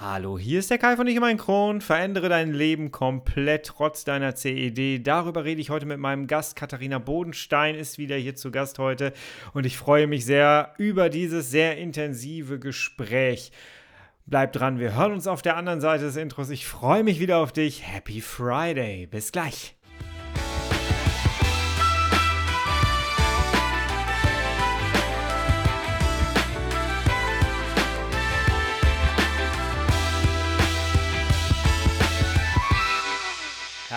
Hallo, hier ist der Kai von Ich mein Kron. Verändere dein Leben komplett trotz deiner CED. Darüber rede ich heute mit meinem Gast. Katharina Bodenstein ist wieder hier zu Gast heute und ich freue mich sehr über dieses sehr intensive Gespräch. Bleib dran, wir hören uns auf der anderen Seite des Intros. Ich freue mich wieder auf dich. Happy Friday. Bis gleich.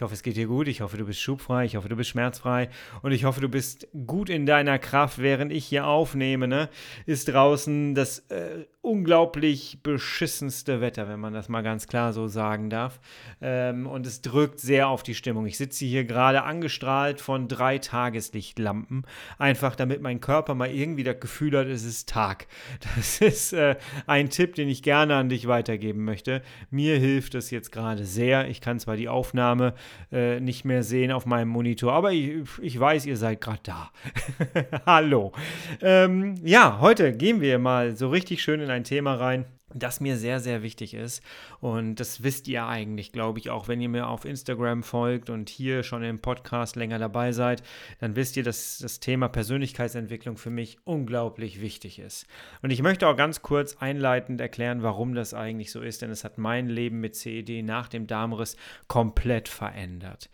Ich hoffe, es geht dir gut. Ich hoffe, du bist schubfrei. Ich hoffe, du bist schmerzfrei. Und ich hoffe, du bist gut in deiner Kraft, während ich hier aufnehme. Ne? Ist draußen das äh, unglaublich beschissenste Wetter, wenn man das mal ganz klar so sagen darf. Ähm, und es drückt sehr auf die Stimmung. Ich sitze hier gerade angestrahlt von drei Tageslichtlampen, einfach damit mein Körper mal irgendwie das Gefühl hat, es ist Tag. Das ist äh, ein Tipp, den ich gerne an dich weitergeben möchte. Mir hilft es jetzt gerade sehr. Ich kann zwar die Aufnahme äh, nicht mehr sehen auf meinem Monitor, aber ich, ich weiß, ihr seid gerade da. Hallo. Ähm, ja, heute gehen wir mal so richtig schön in in ein Thema rein, das mir sehr, sehr wichtig ist. Und das wisst ihr eigentlich, glaube ich, auch wenn ihr mir auf Instagram folgt und hier schon im Podcast länger dabei seid, dann wisst ihr, dass das Thema Persönlichkeitsentwicklung für mich unglaublich wichtig ist. Und ich möchte auch ganz kurz einleitend erklären, warum das eigentlich so ist, denn es hat mein Leben mit CED nach dem Darmriss komplett verändert.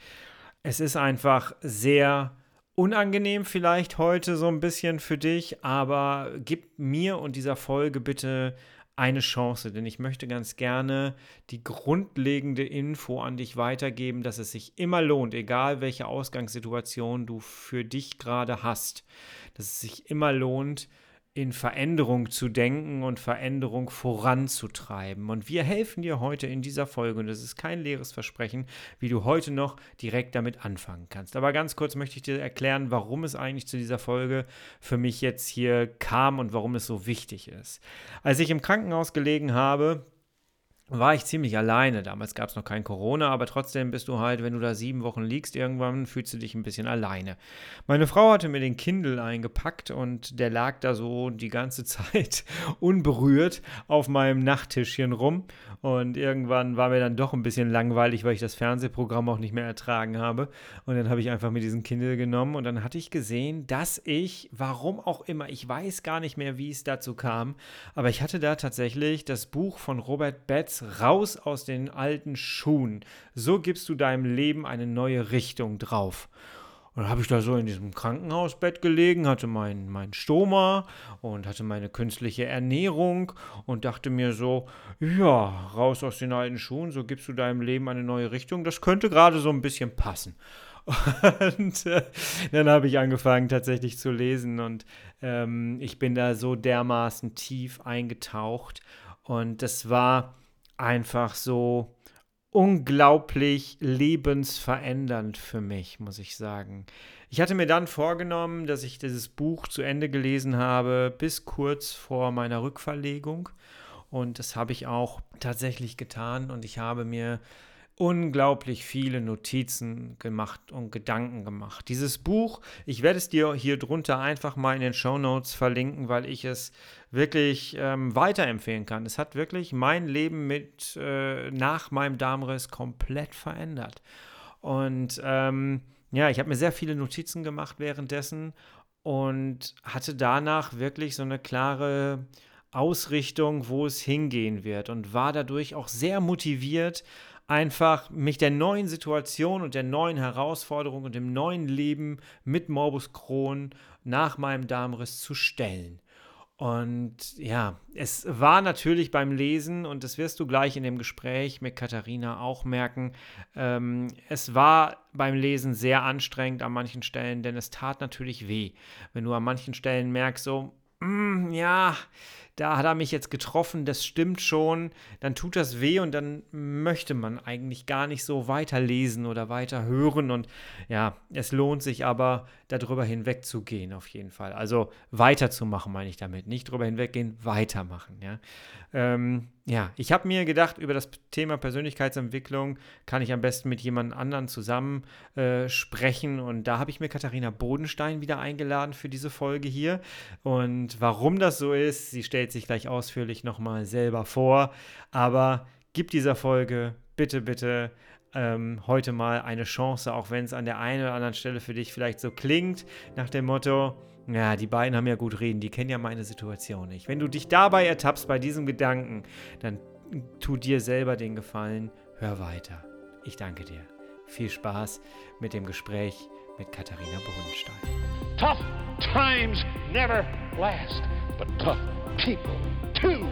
Es ist einfach sehr unangenehm vielleicht heute so ein bisschen für dich, aber gib mir und dieser Folge bitte eine Chance, denn ich möchte ganz gerne die grundlegende Info an dich weitergeben, dass es sich immer lohnt, egal welche Ausgangssituation du für dich gerade hast, dass es sich immer lohnt, in Veränderung zu denken und Veränderung voranzutreiben. Und wir helfen dir heute in dieser Folge, und es ist kein leeres Versprechen, wie du heute noch direkt damit anfangen kannst. Aber ganz kurz möchte ich dir erklären, warum es eigentlich zu dieser Folge für mich jetzt hier kam und warum es so wichtig ist. Als ich im Krankenhaus gelegen habe, war ich ziemlich alleine. Damals gab es noch kein Corona, aber trotzdem bist du halt, wenn du da sieben Wochen liegst, irgendwann fühlst du dich ein bisschen alleine. Meine Frau hatte mir den Kindle eingepackt und der lag da so die ganze Zeit unberührt auf meinem Nachttischchen rum. Und irgendwann war mir dann doch ein bisschen langweilig, weil ich das Fernsehprogramm auch nicht mehr ertragen habe. Und dann habe ich einfach mir diesen Kindle genommen und dann hatte ich gesehen, dass ich, warum auch immer, ich weiß gar nicht mehr, wie es dazu kam, aber ich hatte da tatsächlich das Buch von Robert Betz raus aus den alten Schuhen. So gibst du deinem Leben eine neue Richtung drauf. Und dann habe ich da so in diesem Krankenhausbett gelegen, hatte meinen mein Stoma und hatte meine künstliche Ernährung und dachte mir so, ja, raus aus den alten Schuhen, so gibst du deinem Leben eine neue Richtung. Das könnte gerade so ein bisschen passen. Und äh, dann habe ich angefangen tatsächlich zu lesen und ähm, ich bin da so dermaßen tief eingetaucht. Und das war einfach so unglaublich lebensverändernd für mich, muss ich sagen. Ich hatte mir dann vorgenommen, dass ich dieses Buch zu Ende gelesen habe, bis kurz vor meiner Rückverlegung. Und das habe ich auch tatsächlich getan. Und ich habe mir unglaublich viele Notizen gemacht und Gedanken gemacht. Dieses Buch, ich werde es dir hier drunter einfach mal in den Show Notes verlinken, weil ich es wirklich ähm, weiterempfehlen kann. Es hat wirklich mein Leben mit äh, nach meinem Darmriss komplett verändert. Und ähm, ja, ich habe mir sehr viele Notizen gemacht währenddessen und hatte danach wirklich so eine klare Ausrichtung, wo es hingehen wird und war dadurch auch sehr motiviert, einfach mich der neuen Situation und der neuen Herausforderung und dem neuen Leben mit Morbus Crohn nach meinem Darmriss zu stellen. Und ja, es war natürlich beim Lesen, und das wirst du gleich in dem Gespräch mit Katharina auch merken, ähm, es war beim Lesen sehr anstrengend an manchen Stellen, denn es tat natürlich weh. Wenn du an manchen Stellen merkst, so, mm, ja, da hat er mich jetzt getroffen, das stimmt schon, dann tut das weh und dann möchte man eigentlich gar nicht so weiterlesen oder weiter hören und ja, es lohnt sich aber darüber hinwegzugehen, auf jeden Fall. Also weiterzumachen, meine ich damit. Nicht drüber hinweggehen, weitermachen. Ja, ähm, ja ich habe mir gedacht, über das Thema Persönlichkeitsentwicklung kann ich am besten mit jemand anderen zusammen äh, sprechen. Und da habe ich mir Katharina Bodenstein wieder eingeladen für diese Folge hier. Und warum das so ist, sie stellt sich gleich ausführlich nochmal selber vor. Aber gib dieser Folge bitte, bitte ähm, heute mal eine Chance, auch wenn es an der einen oder anderen Stelle für dich vielleicht so klingt, nach dem Motto, ja, die beiden haben ja gut reden, die kennen ja meine Situation nicht. Wenn du dich dabei ertappst bei diesem Gedanken, dann tu dir selber den Gefallen, hör weiter. Ich danke dir. Viel Spaß mit dem Gespräch mit Katharina Brunnenstein. Tough times never last, but tough people too.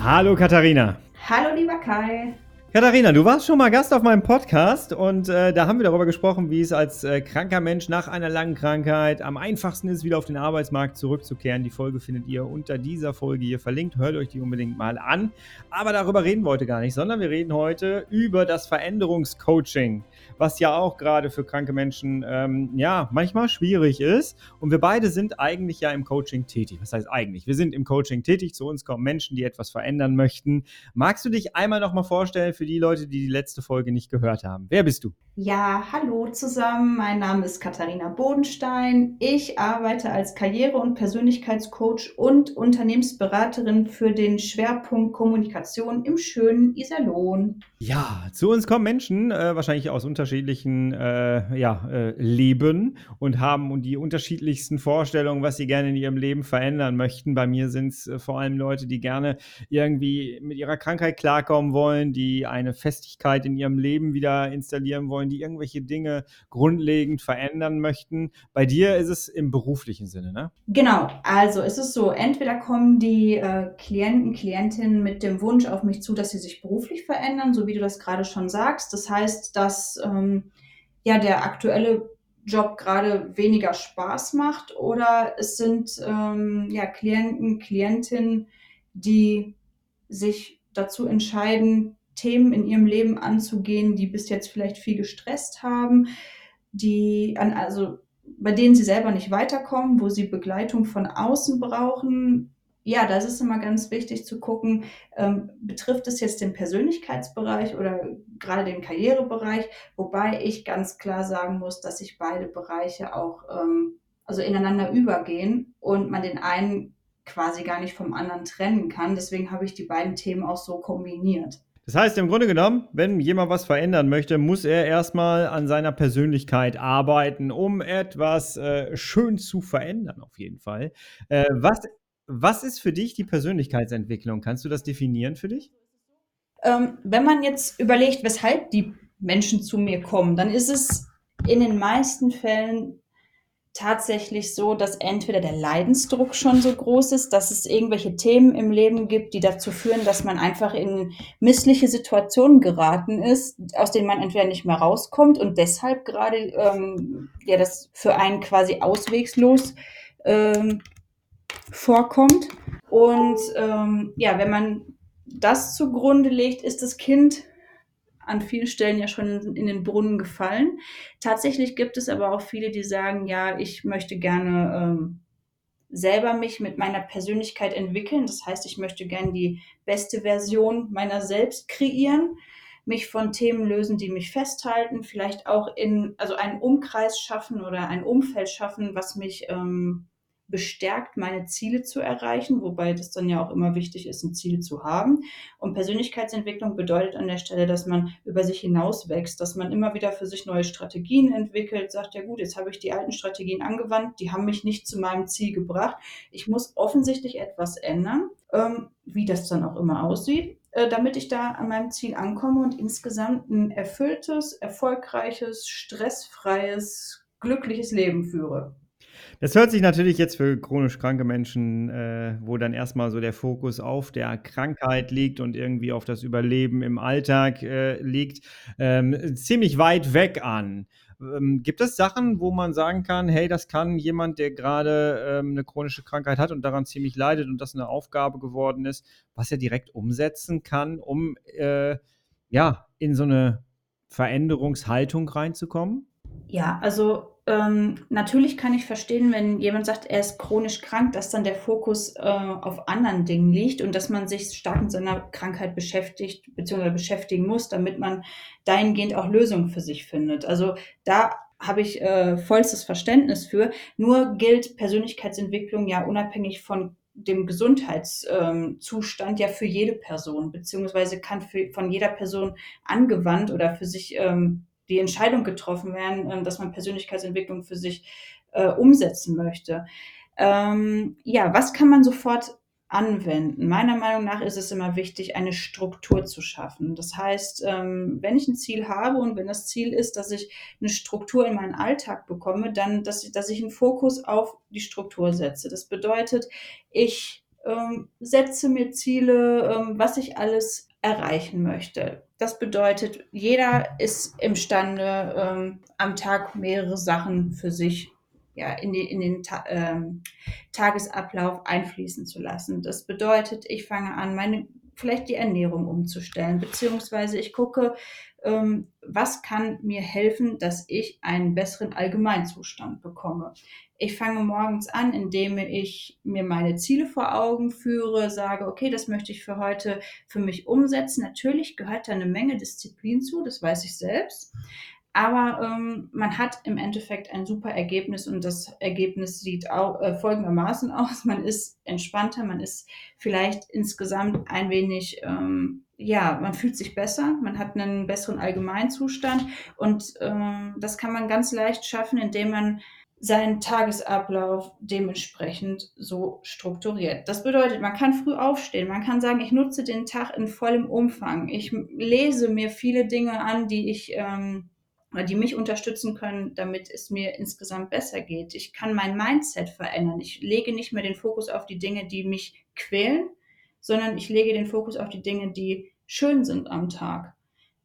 Hallo Katharina. Hallo lieber Kai. Katharina, du warst schon mal Gast auf meinem Podcast und äh, da haben wir darüber gesprochen, wie es als äh, kranker Mensch nach einer langen Krankheit am einfachsten ist, wieder auf den Arbeitsmarkt zurückzukehren. Die Folge findet ihr unter dieser Folge hier verlinkt. Hört euch die unbedingt mal an. Aber darüber reden wir heute gar nicht, sondern wir reden heute über das Veränderungscoaching, was ja auch gerade für kranke Menschen ähm, ja manchmal schwierig ist. Und wir beide sind eigentlich ja im Coaching tätig. Was heißt eigentlich? Wir sind im Coaching tätig. Zu uns kommen Menschen, die etwas verändern möchten. Magst du dich einmal noch mal vorstellen? für die Leute, die die letzte Folge nicht gehört haben. Wer bist du? Ja, hallo zusammen. Mein Name ist Katharina Bodenstein. Ich arbeite als Karriere- und Persönlichkeitscoach und Unternehmensberaterin für den Schwerpunkt Kommunikation im schönen Iserlohn. Ja, zu uns kommen Menschen, äh, wahrscheinlich aus unterschiedlichen äh, ja, äh, Leben und haben die unterschiedlichsten Vorstellungen, was sie gerne in ihrem Leben verändern möchten. Bei mir sind es äh, vor allem Leute, die gerne irgendwie mit ihrer Krankheit klarkommen wollen, die eine Festigkeit in ihrem Leben wieder installieren wollen, die irgendwelche Dinge grundlegend verändern möchten. Bei dir ist es im beruflichen Sinne, ne? Genau, also es ist so, entweder kommen die äh, Klienten, Klientinnen mit dem Wunsch auf mich zu, dass sie sich beruflich verändern, so wie du das gerade schon sagst. Das heißt, dass ähm, ja der aktuelle Job gerade weniger Spaß macht oder es sind ähm, ja Klienten, Klientinnen, die sich dazu entscheiden, Themen in ihrem Leben anzugehen, die bis jetzt vielleicht viel gestresst haben, die an, also bei denen sie selber nicht weiterkommen, wo sie Begleitung von außen brauchen. Ja, das ist immer ganz wichtig zu gucken, ähm, betrifft es jetzt den Persönlichkeitsbereich oder gerade den Karrierebereich, wobei ich ganz klar sagen muss, dass sich beide Bereiche auch ähm, also ineinander übergehen und man den einen quasi gar nicht vom anderen trennen kann. Deswegen habe ich die beiden Themen auch so kombiniert. Das heißt, im Grunde genommen, wenn jemand was verändern möchte, muss er erstmal an seiner Persönlichkeit arbeiten, um etwas äh, schön zu verändern, auf jeden Fall. Äh, was, was ist für dich die Persönlichkeitsentwicklung? Kannst du das definieren für dich? Ähm, wenn man jetzt überlegt, weshalb die Menschen zu mir kommen, dann ist es in den meisten Fällen tatsächlich so, dass entweder der Leidensdruck schon so groß ist, dass es irgendwelche Themen im Leben gibt, die dazu führen, dass man einfach in missliche Situationen geraten ist, aus denen man entweder nicht mehr rauskommt und deshalb gerade ähm, ja das für einen quasi auswegslos ähm, vorkommt. Und ähm, ja, wenn man das zugrunde legt, ist das Kind an vielen Stellen ja schon in, den Brunnen gefallen. Tatsächlich gibt es aber auch viele, die sagen, ja, ich möchte gerne ähm, selber mich mit meiner Persönlichkeit entwickeln. Das heißt, ich möchte gerne die beste Version meiner selbst kreieren, mich von Themen lösen, die mich festhalten, vielleicht auch in, also einen Umkreis schaffen oder ein Umfeld schaffen, was mich ähm, bestärkt, meine Ziele zu erreichen, wobei das dann ja auch immer wichtig ist, ein Ziel zu haben. Und Persönlichkeitsentwicklung bedeutet an der Stelle, dass man über sich hinaus wächst, dass man immer wieder für sich neue Strategien entwickelt, sagt, ja gut, jetzt habe ich die alten Strategien angewandt, die haben mich nicht zu meinem Ziel gebracht. Ich muss offensichtlich etwas ändern, ähm, wie das dann auch immer aussieht äh, damit ich da an meinem Ziel ankomme und insgesamt ein erfülltes, erfolgreiches, stressfreies, glückliches Leben führe. Das hört sich natürlich jetzt für chronisch kranke Menschen, äh, wo dann erstmal so der Fokus auf der Krankheit liegt und irgendwie auf das Überleben im Alltag äh, liegt, ähm, ziemlich weit weg an. Ähm, gibt es Sachen, wo man sagen kann, hey, das kann jemand, der gerade ähm, eine chronische Krankheit hat und daran ziemlich leidet und das eine Aufgabe geworden ist, was er direkt umsetzen kann, um äh, ja in so eine Veränderungshaltung reinzukommen? Ja, also ähm, natürlich kann ich verstehen, wenn jemand sagt, er ist chronisch krank, dass dann der Fokus äh, auf anderen Dingen liegt und dass man sich stark mit seiner Krankheit beschäftigt bzw. beschäftigen muss, damit man dahingehend auch Lösungen für sich findet. Also da habe ich äh, vollstes Verständnis für. Nur gilt Persönlichkeitsentwicklung ja unabhängig von dem Gesundheitszustand ähm, ja für jede Person, beziehungsweise kann für, von jeder Person angewandt oder für sich ähm, die Entscheidung getroffen werden, ähm, dass man Persönlichkeitsentwicklung für sich äh, umsetzen möchte. Ähm, ja, was kann man sofort anwenden? Meiner Meinung nach ist es immer wichtig, eine Struktur zu schaffen. Das heißt, ähm, wenn ich ein Ziel habe und wenn das Ziel ist, dass ich eine Struktur in meinen Alltag bekomme, dann, dass ich, dass ich einen Fokus auf die Struktur setze. Das bedeutet, ich ähm, setze mir Ziele, ähm, was ich alles erreichen möchte. Das bedeutet, jeder ist imstande, ähm, am Tag mehrere Sachen für sich ja, in, die, in den Ta ähm, Tagesablauf einfließen zu lassen. Das bedeutet, ich fange an, meine vielleicht die Ernährung umzustellen, beziehungsweise ich gucke, ähm, was kann mir helfen, dass ich einen besseren Allgemeinzustand bekomme. Ich fange morgens an, indem ich mir meine Ziele vor Augen führe, sage, okay, das möchte ich für heute für mich umsetzen. Natürlich gehört da eine Menge Disziplin zu, das weiß ich selbst. Aber ähm, man hat im Endeffekt ein super Ergebnis und das Ergebnis sieht auch äh, folgendermaßen aus. Man ist entspannter, man ist vielleicht insgesamt ein wenig, ähm, ja, man fühlt sich besser, man hat einen besseren Allgemeinzustand und ähm, das kann man ganz leicht schaffen, indem man seinen Tagesablauf dementsprechend so strukturiert. Das bedeutet, man kann früh aufstehen, man kann sagen, ich nutze den Tag in vollem Umfang, ich lese mir viele Dinge an, die ich ähm, die mich unterstützen können, damit es mir insgesamt besser geht. Ich kann mein Mindset verändern. Ich lege nicht mehr den Fokus auf die Dinge, die mich quälen, sondern ich lege den Fokus auf die Dinge, die schön sind am Tag.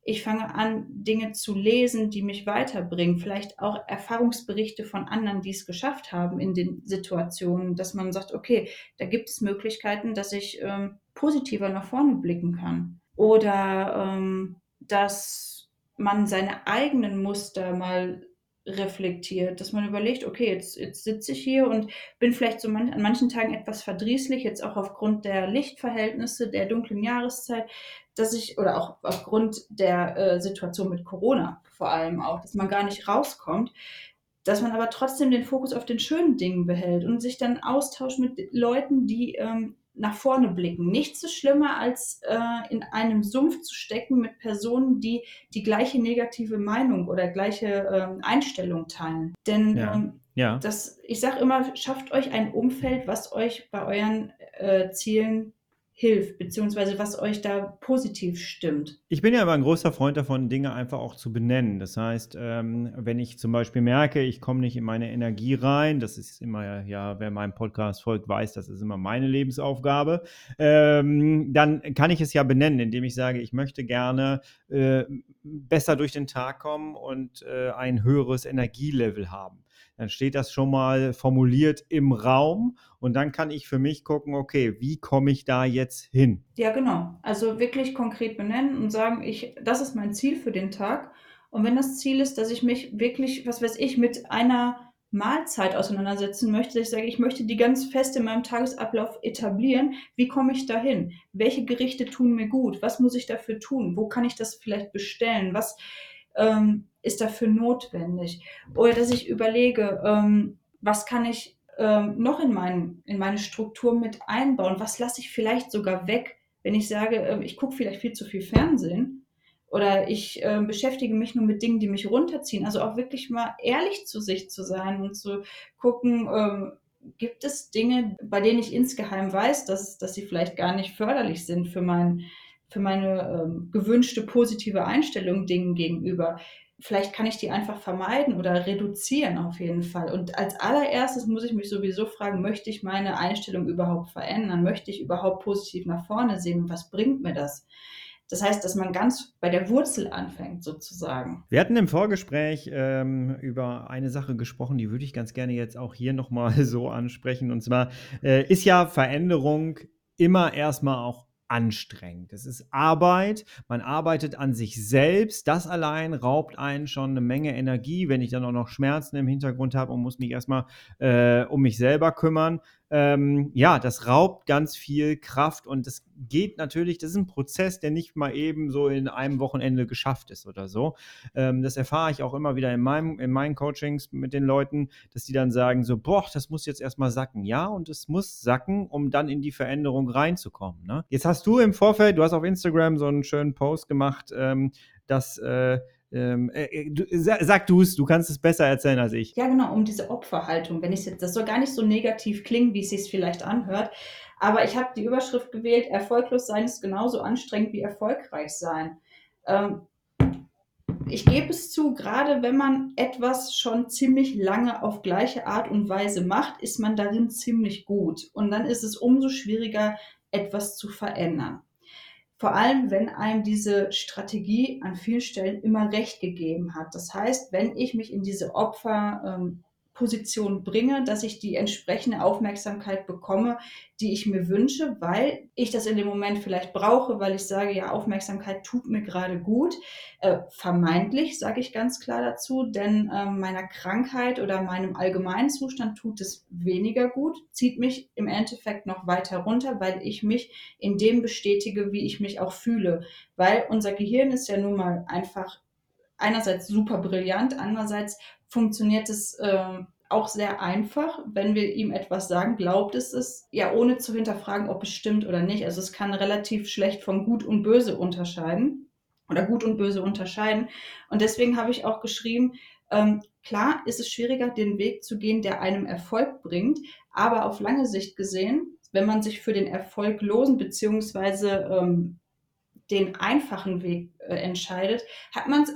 Ich fange an, Dinge zu lesen, die mich weiterbringen. Vielleicht auch Erfahrungsberichte von anderen, die es geschafft haben in den Situationen, dass man sagt, okay, da gibt es Möglichkeiten, dass ich ähm, positiver nach vorne blicken kann. Oder ähm, dass man seine eigenen Muster mal reflektiert, dass man überlegt, okay, jetzt, jetzt sitze ich hier und bin vielleicht so man, an manchen Tagen etwas verdrießlich, jetzt auch aufgrund der Lichtverhältnisse der dunklen Jahreszeit, dass ich, oder auch aufgrund der äh, Situation mit Corona vor allem auch, dass man gar nicht rauskommt, dass man aber trotzdem den Fokus auf den schönen Dingen behält und sich dann austauscht mit Leuten, die ähm, nach vorne blicken. Nichts ist schlimmer, als äh, in einem Sumpf zu stecken mit Personen, die die gleiche negative Meinung oder gleiche äh, Einstellung teilen. Denn ja. Ähm, ja. Das, ich sage immer, schafft euch ein Umfeld, was euch bei euren äh, Zielen hilft, beziehungsweise was euch da positiv stimmt. Ich bin ja aber ein großer Freund davon, Dinge einfach auch zu benennen. Das heißt, ähm, wenn ich zum Beispiel merke, ich komme nicht in meine Energie rein, das ist immer, ja, wer meinem Podcast folgt, weiß, das ist immer meine Lebensaufgabe, ähm, dann kann ich es ja benennen, indem ich sage, ich möchte gerne äh, besser durch den Tag kommen und äh, ein höheres Energielevel haben dann steht das schon mal formuliert im Raum und dann kann ich für mich gucken, okay, wie komme ich da jetzt hin? Ja, genau. Also wirklich konkret benennen und sagen, ich, das ist mein Ziel für den Tag. Und wenn das Ziel ist, dass ich mich wirklich, was weiß ich, mit einer Mahlzeit auseinandersetzen möchte, dass ich sage, ich möchte die ganz fest in meinem Tagesablauf etablieren. Wie komme ich dahin? Welche Gerichte tun mir gut? Was muss ich dafür tun? Wo kann ich das vielleicht bestellen? Was ähm, ist dafür notwendig? Oder dass ich überlege, ähm, was kann ich ähm, noch in, mein, in meine Struktur mit einbauen? Was lasse ich vielleicht sogar weg, wenn ich sage, äh, ich gucke vielleicht viel zu viel Fernsehen? Oder ich äh, beschäftige mich nur mit Dingen, die mich runterziehen. Also auch wirklich mal ehrlich zu sich zu sein und zu gucken, ähm, gibt es Dinge, bei denen ich insgeheim weiß, dass, dass sie vielleicht gar nicht förderlich sind für, mein, für meine ähm, gewünschte positive Einstellung Dingen gegenüber vielleicht kann ich die einfach vermeiden oder reduzieren auf jeden Fall. Und als allererstes muss ich mich sowieso fragen, möchte ich meine Einstellung überhaupt verändern? Möchte ich überhaupt positiv nach vorne sehen? Was bringt mir das? Das heißt, dass man ganz bei der Wurzel anfängt, sozusagen. Wir hatten im Vorgespräch ähm, über eine Sache gesprochen, die würde ich ganz gerne jetzt auch hier nochmal so ansprechen. Und zwar äh, ist ja Veränderung immer erstmal auch anstrengend. Es ist Arbeit, man arbeitet an sich selbst. Das allein raubt einen schon eine Menge Energie, wenn ich dann auch noch Schmerzen im Hintergrund habe und muss mich erstmal äh, um mich selber kümmern ähm, ja, das raubt ganz viel Kraft und das geht natürlich, das ist ein Prozess, der nicht mal eben so in einem Wochenende geschafft ist oder so. Ähm, das erfahre ich auch immer wieder in, meinem, in meinen Coachings mit den Leuten, dass die dann sagen so, boah, das muss jetzt erstmal sacken. Ja, und es muss sacken, um dann in die Veränderung reinzukommen. Ne? Jetzt hast du im Vorfeld, du hast auf Instagram so einen schönen Post gemacht, ähm, dass äh, ähm, äh, äh du, sag du es, du kannst es besser erzählen als ich. Ja, genau, um diese Opferhaltung. Wenn jetzt, das soll gar nicht so negativ klingen, wie es sich vielleicht anhört. Aber ich habe die Überschrift gewählt: Erfolglos sein ist genauso anstrengend wie erfolgreich sein. Ähm, ich gebe es zu, gerade wenn man etwas schon ziemlich lange auf gleiche Art und Weise macht, ist man darin ziemlich gut. Und dann ist es umso schwieriger, etwas zu verändern. Vor allem, wenn einem diese Strategie an vielen Stellen immer recht gegeben hat. Das heißt, wenn ich mich in diese Opfer, ähm, Position bringe, dass ich die entsprechende Aufmerksamkeit bekomme, die ich mir wünsche, weil ich das in dem Moment vielleicht brauche, weil ich sage, ja, Aufmerksamkeit tut mir gerade gut. Äh, vermeintlich, sage ich ganz klar dazu, denn äh, meiner Krankheit oder meinem allgemeinen Zustand tut es weniger gut, zieht mich im Endeffekt noch weiter runter, weil ich mich in dem bestätige, wie ich mich auch fühle. Weil unser Gehirn ist ja nun mal einfach einerseits super brillant, andererseits funktioniert es äh, auch sehr einfach. Wenn wir ihm etwas sagen, glaubt es es, ja, ohne zu hinterfragen, ob es stimmt oder nicht. Also es kann relativ schlecht von gut und böse unterscheiden oder gut und böse unterscheiden. Und deswegen habe ich auch geschrieben, ähm, klar ist es schwieriger, den Weg zu gehen, der einem Erfolg bringt, aber auf lange Sicht gesehen, wenn man sich für den erfolglosen beziehungsweise ähm, den einfachen Weg äh, entscheidet, hat man es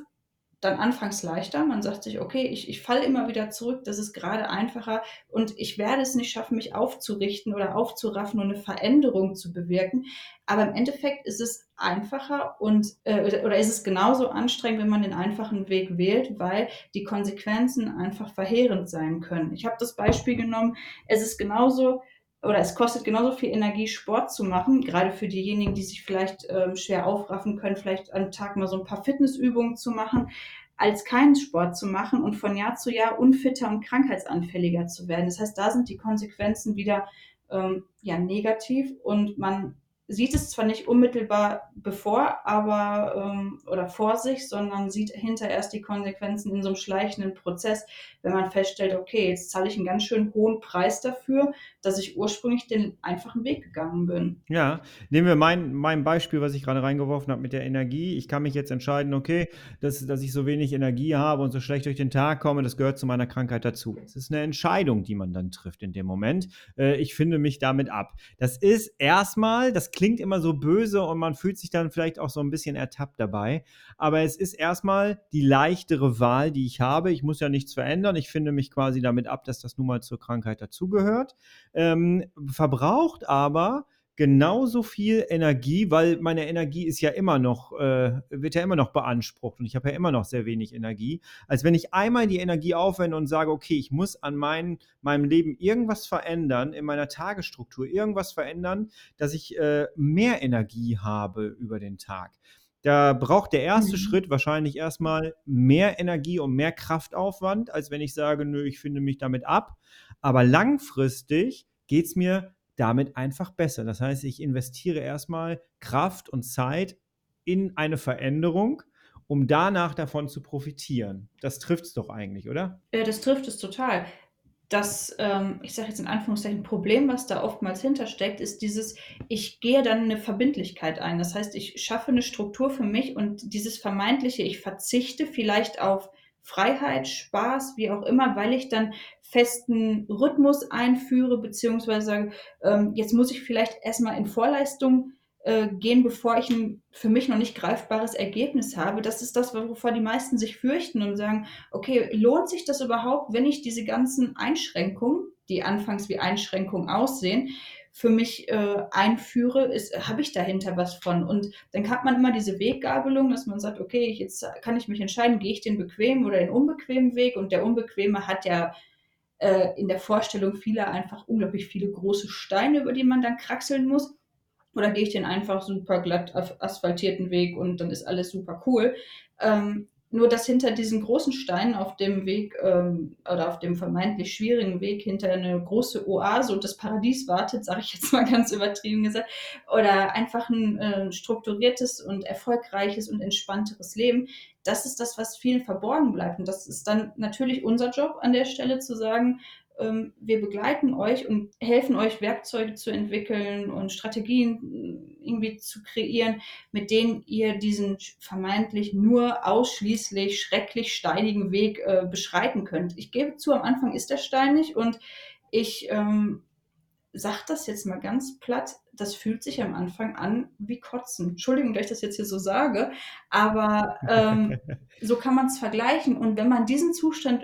dann anfangs leichter. Man sagt sich, okay, ich, ich falle immer wieder zurück, das ist gerade einfacher und ich werde es nicht schaffen, mich aufzurichten oder aufzuraffen und eine Veränderung zu bewirken. Aber im Endeffekt ist es einfacher und äh, oder ist es genauso anstrengend, wenn man den einfachen Weg wählt, weil die Konsequenzen einfach verheerend sein können. Ich habe das Beispiel genommen, es ist genauso oder es kostet genauso viel Energie, Sport zu machen, gerade für diejenigen, die sich vielleicht ähm, schwer aufraffen können, vielleicht am Tag mal so ein paar Fitnessübungen zu machen, als keinen Sport zu machen und von Jahr zu Jahr unfitter und krankheitsanfälliger zu werden. Das heißt, da sind die Konsequenzen wieder ähm, ja, negativ und man sieht es zwar nicht unmittelbar bevor, aber ähm, oder vor sich, sondern sieht hinter erst die Konsequenzen in so einem schleichenden Prozess, wenn man feststellt, okay, jetzt zahle ich einen ganz schön hohen Preis dafür, dass ich ursprünglich den einfachen Weg gegangen bin. Ja, nehmen wir mein, mein Beispiel, was ich gerade reingeworfen habe mit der Energie. Ich kann mich jetzt entscheiden, okay, dass, dass ich so wenig Energie habe und so schlecht durch den Tag komme, das gehört zu meiner Krankheit dazu. Es ist eine Entscheidung, die man dann trifft in dem Moment. Äh, ich finde mich damit ab. Das ist erstmal, das klingt immer so böse und man fühlt sich dann vielleicht auch so ein bisschen ertappt dabei. Aber es ist erstmal die leichtere Wahl, die ich habe. Ich muss ja nichts verändern. Ich finde mich quasi damit ab, dass das nun mal zur Krankheit dazugehört. Ähm, verbraucht aber genauso viel Energie, weil meine Energie ist ja immer noch, äh, wird ja immer noch beansprucht und ich habe ja immer noch sehr wenig Energie, als wenn ich einmal die Energie aufwende und sage, okay, ich muss an mein, meinem Leben irgendwas verändern, in meiner Tagesstruktur irgendwas verändern, dass ich äh, mehr Energie habe über den Tag. Da braucht der erste mhm. Schritt wahrscheinlich erstmal mehr Energie und mehr Kraftaufwand, als wenn ich sage, nö, ich finde mich damit ab. Aber langfristig geht es mir damit einfach besser. Das heißt, ich investiere erstmal Kraft und Zeit in eine Veränderung, um danach davon zu profitieren. Das trifft es doch eigentlich, oder? Ja, das trifft es total. Das, ähm, ich sage jetzt in Anführungszeichen, Problem, was da oftmals hintersteckt, ist dieses, ich gehe dann eine Verbindlichkeit ein. Das heißt, ich schaffe eine Struktur für mich und dieses vermeintliche, ich verzichte vielleicht auf Freiheit, Spaß, wie auch immer, weil ich dann festen Rhythmus einführe, beziehungsweise sage, ähm, jetzt muss ich vielleicht erstmal in Vorleistung äh, gehen, bevor ich ein für mich noch nicht greifbares Ergebnis habe. Das ist das, wovor die meisten sich fürchten und sagen, okay, lohnt sich das überhaupt, wenn ich diese ganzen Einschränkungen, die anfangs wie Einschränkungen aussehen, für mich äh, einführe, habe ich dahinter was von. Und dann hat man immer diese Weggabelung, dass man sagt, okay, jetzt kann ich mich entscheiden, gehe ich den bequemen oder den unbequemen Weg. Und der unbequeme hat ja äh, in der Vorstellung vieler einfach unglaublich viele große Steine, über die man dann kraxeln muss. oder gehe ich den einfach super glatt asphaltierten Weg und dann ist alles super cool. Ähm, nur dass hinter diesen großen Steinen auf dem Weg ähm, oder auf dem vermeintlich schwierigen Weg hinter eine große Oase und das Paradies wartet, sage ich jetzt mal ganz übertrieben gesagt, oder einfach ein äh, strukturiertes und erfolgreiches und entspannteres Leben, das ist das, was vielen verborgen bleibt. Und das ist dann natürlich unser Job an der Stelle zu sagen, ähm, wir begleiten euch und helfen euch, Werkzeuge zu entwickeln und Strategien äh, irgendwie zu kreieren, mit denen ihr diesen vermeintlich nur ausschließlich schrecklich steinigen Weg äh, beschreiten könnt. Ich gebe zu, am Anfang ist er steinig und ich ähm, sag das jetzt mal ganz platt, das fühlt sich am Anfang an wie Kotzen. Entschuldigung, dass ich das jetzt hier so sage, aber ähm, so kann man es vergleichen. Und wenn man diesen Zustand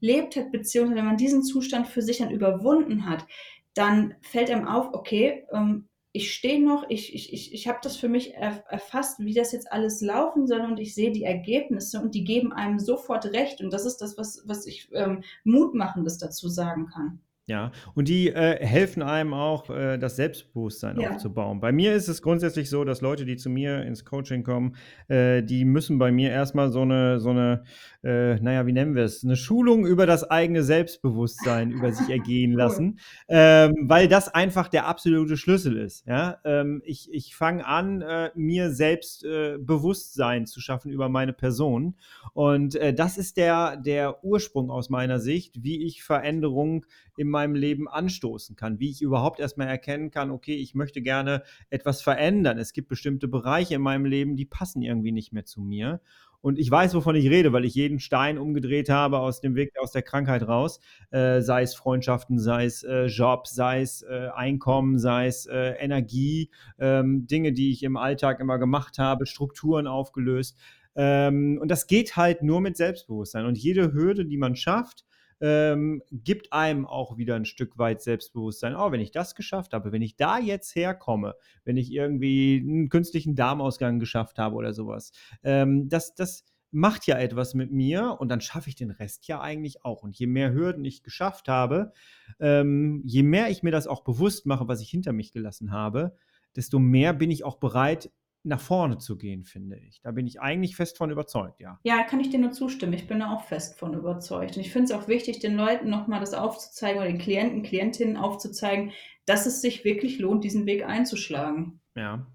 überlebt hat, beziehungsweise wenn man diesen Zustand für sich dann überwunden hat, dann fällt einem auf, okay, ähm, ich stehe noch, ich, ich, ich, ich habe das für mich erfasst, wie das jetzt alles laufen soll und ich sehe die Ergebnisse und die geben einem sofort recht. Und das ist das, was, was ich ähm, Mutmachendes dazu sagen kann. Ja, und die äh, helfen einem auch, äh, das Selbstbewusstsein ja. aufzubauen. Bei mir ist es grundsätzlich so, dass Leute, die zu mir ins Coaching kommen, äh, die müssen bei mir erstmal so eine, so eine, äh, naja, wie nennen wir es, eine Schulung über das eigene Selbstbewusstsein über sich ergehen lassen, ähm, weil das einfach der absolute Schlüssel ist. Ja? Ähm, ich ich fange an, äh, mir selbst äh, Bewusstsein zu schaffen über meine Person. Und das ist der, der Ursprung aus meiner Sicht, wie ich Veränderungen in meinem Leben anstoßen kann, wie ich überhaupt erstmal erkennen kann, okay, ich möchte gerne etwas verändern. Es gibt bestimmte Bereiche in meinem Leben, die passen irgendwie nicht mehr zu mir. Und ich weiß, wovon ich rede, weil ich jeden Stein umgedreht habe aus dem Weg aus der Krankheit raus. Äh, sei es Freundschaften, sei es äh, Job, sei es äh, Einkommen, sei es äh, Energie, ähm, Dinge, die ich im Alltag immer gemacht habe, Strukturen aufgelöst. Ähm, und das geht halt nur mit Selbstbewusstsein. Und jede Hürde, die man schafft, ähm, gibt einem auch wieder ein Stück weit Selbstbewusstsein. Oh, wenn ich das geschafft habe, wenn ich da jetzt herkomme, wenn ich irgendwie einen künstlichen Darmausgang geschafft habe oder sowas, ähm, das, das macht ja etwas mit mir und dann schaffe ich den Rest ja eigentlich auch. Und je mehr Hürden ich geschafft habe, ähm, je mehr ich mir das auch bewusst mache, was ich hinter mich gelassen habe, desto mehr bin ich auch bereit, nach vorne zu gehen, finde ich. Da bin ich eigentlich fest von überzeugt, ja. Ja, kann ich dir nur zustimmen. Ich bin da auch fest von überzeugt. Und ich finde es auch wichtig, den Leuten nochmal das aufzuzeigen oder den Klienten, Klientinnen aufzuzeigen, dass es sich wirklich lohnt, diesen Weg einzuschlagen. Ja.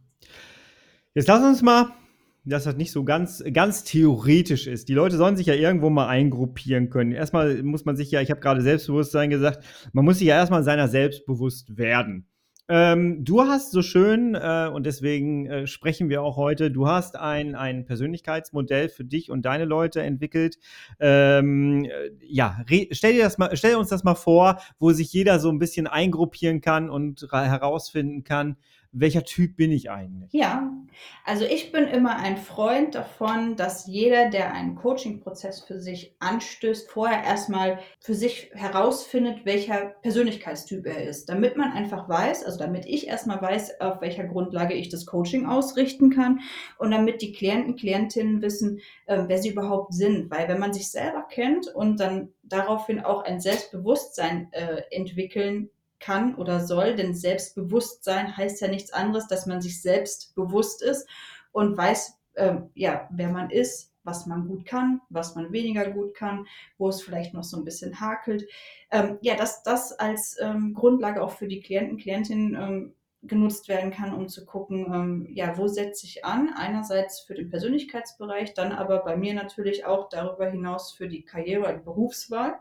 Jetzt lass uns mal, dass das nicht so ganz, ganz theoretisch ist. Die Leute sollen sich ja irgendwo mal eingruppieren können. Erstmal muss man sich ja, ich habe gerade Selbstbewusstsein gesagt, man muss sich ja erstmal seiner selbst bewusst werden. Ähm, du hast so schön, äh, und deswegen äh, sprechen wir auch heute, du hast ein, ein Persönlichkeitsmodell für dich und deine Leute entwickelt. Ähm, äh, ja, stell, dir das mal, stell uns das mal vor, wo sich jeder so ein bisschen eingruppieren kann und herausfinden kann, welcher Typ bin ich eigentlich? Ja, also ich bin immer ein Freund davon, dass jeder, der einen Coaching-Prozess für sich anstößt, vorher erstmal für sich herausfindet, welcher Persönlichkeitstyp er ist, damit man einfach weiß, also damit ich erstmal weiß, auf welcher Grundlage ich das Coaching ausrichten kann und damit die Klienten, Klientinnen wissen, äh, wer sie überhaupt sind. Weil wenn man sich selber kennt und dann daraufhin auch ein Selbstbewusstsein äh, entwickeln kann oder soll, denn Selbstbewusstsein heißt ja nichts anderes, dass man sich selbst bewusst ist und weiß, äh, ja, wer man ist, was man gut kann, was man weniger gut kann, wo es vielleicht noch so ein bisschen hakelt. Ähm, ja, dass das als ähm, Grundlage auch für die Klienten, Klientinnen ähm, genutzt werden kann, um zu gucken, ähm, ja, wo setze ich an? Einerseits für den Persönlichkeitsbereich, dann aber bei mir natürlich auch darüber hinaus für die Karriere und Berufswahl.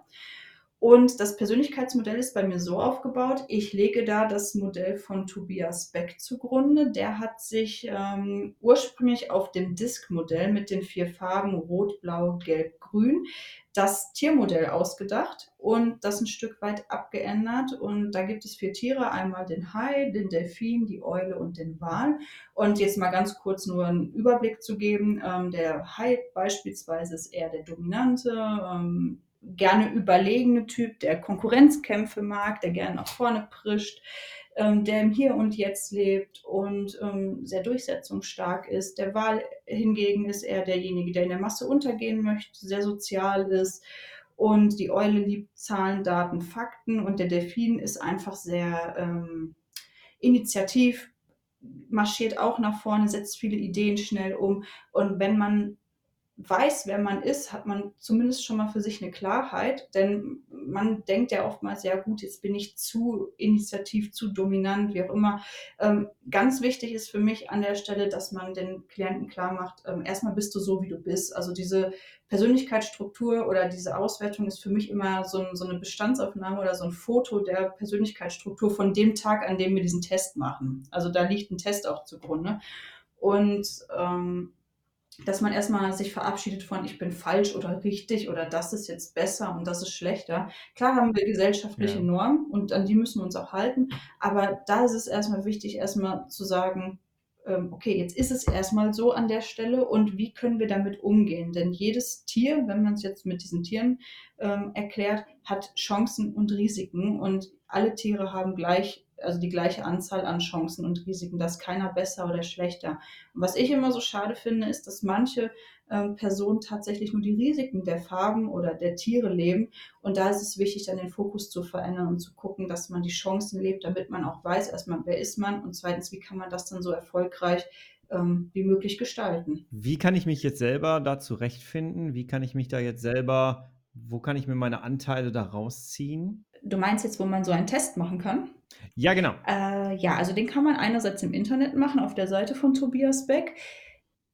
Und das Persönlichkeitsmodell ist bei mir so aufgebaut. Ich lege da das Modell von Tobias Beck zugrunde. Der hat sich ähm, ursprünglich auf dem Disk-Modell mit den vier Farben Rot, Blau, Gelb, Grün das Tiermodell ausgedacht und das ein Stück weit abgeändert. Und da gibt es vier Tiere, einmal den Hai, den Delfin, die Eule und den Wal. Und jetzt mal ganz kurz nur einen Überblick zu geben. Ähm, der Hai beispielsweise ist eher der dominante, ähm, gerne überlegene Typ, der Konkurrenzkämpfe mag, der gerne nach vorne prischt, ähm, der im Hier und Jetzt lebt und ähm, sehr durchsetzungsstark ist. Der Wahl hingegen ist eher derjenige, der in der Masse untergehen möchte, sehr sozial ist. Und die Eule liebt Zahlen, Daten, Fakten und der Delfin ist einfach sehr ähm, initiativ, marschiert auch nach vorne, setzt viele Ideen schnell um. Und wenn man weiß, wer man ist, hat man zumindest schon mal für sich eine Klarheit, denn man denkt ja oftmals, ja gut, jetzt bin ich zu initiativ, zu dominant, wie auch immer. Ähm, ganz wichtig ist für mich an der Stelle, dass man den Klienten klar macht, ähm, erstmal bist du so, wie du bist. Also diese Persönlichkeitsstruktur oder diese Auswertung ist für mich immer so, ein, so eine Bestandsaufnahme oder so ein Foto der Persönlichkeitsstruktur von dem Tag, an dem wir diesen Test machen. Also da liegt ein Test auch zugrunde. Und ähm, dass man erstmal sich verabschiedet von, ich bin falsch oder richtig oder das ist jetzt besser und das ist schlechter. Klar haben wir gesellschaftliche ja. Normen und an die müssen wir uns auch halten, aber da ist es erstmal wichtig, erstmal zu sagen, ähm, okay, jetzt ist es erstmal so an der Stelle und wie können wir damit umgehen? Denn jedes Tier, wenn man es jetzt mit diesen Tieren ähm, erklärt, hat Chancen und Risiken und alle Tiere haben gleich also die gleiche Anzahl an Chancen und Risiken, dass keiner besser oder schlechter. Und was ich immer so schade finde, ist, dass manche ähm, Personen tatsächlich nur die Risiken der Farben oder der Tiere leben. Und da ist es wichtig, dann den Fokus zu verändern und zu gucken, dass man die Chancen lebt, damit man auch weiß, erstmal, wer ist man und zweitens, wie kann man das dann so erfolgreich ähm, wie möglich gestalten. Wie kann ich mich jetzt selber da zurechtfinden? Wie kann ich mich da jetzt selber, wo kann ich mir meine Anteile da rausziehen? Du meinst jetzt, wo man so einen Test machen kann? Ja, genau. Äh, ja, also den kann man einerseits im Internet machen, auf der Seite von Tobias Beck.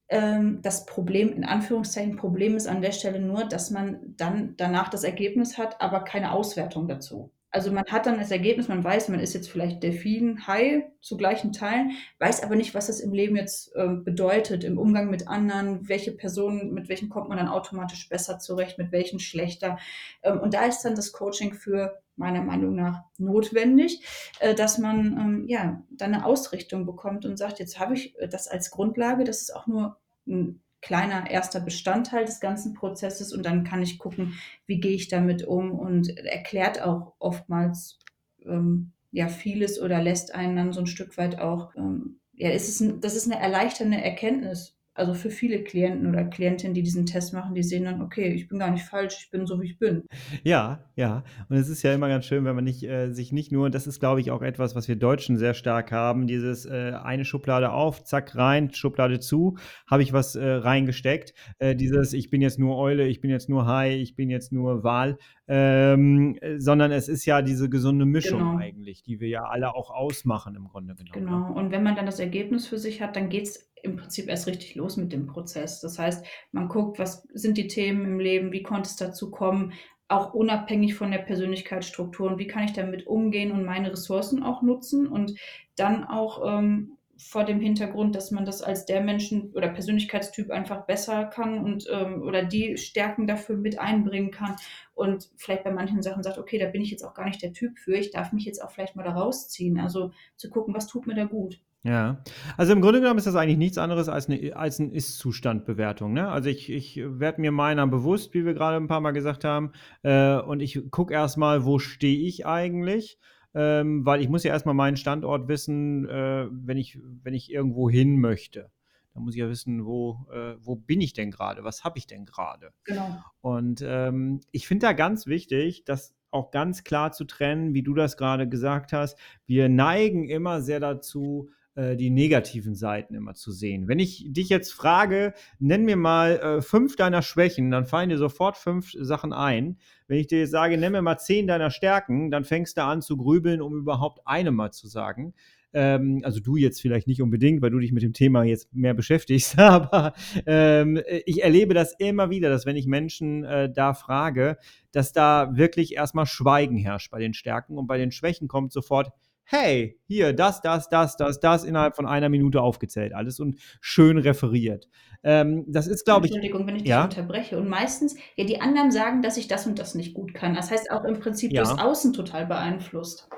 Ähm, das Problem, in Anführungszeichen, Problem ist an der Stelle nur, dass man dann danach das Ergebnis hat, aber keine Auswertung dazu. Also man hat dann das Ergebnis, man weiß, man ist jetzt vielleicht Delfin, Hai zu gleichen Teilen, weiß aber nicht, was das im Leben jetzt äh, bedeutet, im Umgang mit anderen, welche Personen, mit welchen kommt man dann automatisch besser zurecht, mit welchen schlechter. Ähm, und da ist dann das Coaching für meiner Meinung nach notwendig, äh, dass man ähm, ja dann eine Ausrichtung bekommt und sagt, jetzt habe ich äh, das als Grundlage, das ist auch nur ein kleiner erster Bestandteil des ganzen Prozesses und dann kann ich gucken, wie gehe ich damit um und erklärt auch oftmals ähm, ja vieles oder lässt einen dann so ein Stück weit auch, ähm, ja, ist es ein, das ist eine erleichternde Erkenntnis also für viele Klienten oder Klientinnen, die diesen Test machen, die sehen dann, okay, ich bin gar nicht falsch, ich bin so, wie ich bin. Ja, ja. Und es ist ja immer ganz schön, wenn man nicht, äh, sich nicht nur, das ist, glaube ich, auch etwas, was wir Deutschen sehr stark haben, dieses äh, eine Schublade auf, zack, rein, Schublade zu, habe ich was äh, reingesteckt. Äh, dieses, ich bin jetzt nur Eule, ich bin jetzt nur Hai, ich bin jetzt nur Wal, ähm, sondern es ist ja diese gesunde Mischung genau. eigentlich, die wir ja alle auch ausmachen im Grunde genommen. Ne? Genau. Und wenn man dann das Ergebnis für sich hat, dann geht es im Prinzip erst richtig los mit dem Prozess. Das heißt, man guckt, was sind die Themen im Leben, wie konnte es dazu kommen, auch unabhängig von der Persönlichkeitsstruktur und wie kann ich damit umgehen und meine Ressourcen auch nutzen und dann auch ähm, vor dem Hintergrund, dass man das als der Menschen- oder Persönlichkeitstyp einfach besser kann und ähm, oder die Stärken dafür mit einbringen kann und vielleicht bei manchen Sachen sagt, okay, da bin ich jetzt auch gar nicht der Typ für, ich darf mich jetzt auch vielleicht mal da rausziehen. Also zu gucken, was tut mir da gut. Ja, also im Grunde genommen ist das eigentlich nichts anderes als eine als 'n Ist-Zustand-Bewertung, ne? Also, ich ich werde mir meiner bewusst, wie wir gerade ein paar Mal gesagt haben, äh, und ich gucke erstmal, wo stehe ich eigentlich? Ähm, weil ich muss ja erstmal meinen Standort wissen, äh, wenn ich wenn ich irgendwo hin möchte. Dann muss ich ja wissen, wo äh, wo bin ich denn gerade? Was habe ich denn gerade? Genau. Und, ähm, ich finde da ganz wichtig, das auch ganz klar zu trennen, wie du das gerade gesagt hast. Wir neigen immer sehr dazu äh, die negativen Seiten immer zu sehen. Wenn ich dich jetzt frage, nenn mir mal äh, fünf deiner Schwächen, dann fallen dir sofort fünf Sachen ein. Wenn ich dir jetzt sage, nenn mir mal zehn deiner Stärken, dann fängst du an zu grübeln, um überhaupt eine mal zu sagen. Ähm, also du jetzt vielleicht nicht unbedingt, weil du dich mit dem Thema jetzt mehr beschäftigst, aber ähm, ich erlebe das immer wieder, dass wenn ich Menschen äh, da frage, dass da wirklich erstmal Schweigen herrscht bei den Stärken und bei den Schwächen kommt sofort, hey, hier, das, das, das, das, das innerhalb von einer Minute aufgezählt, alles und schön referiert. Ähm, das ist, glaube ich. Entschuldigung, wenn ich dich ja? unterbreche. Und meistens, ja, die anderen sagen, dass ich das und das nicht gut kann. Das heißt auch im Prinzip ja. durchs Außen total beeinflusst.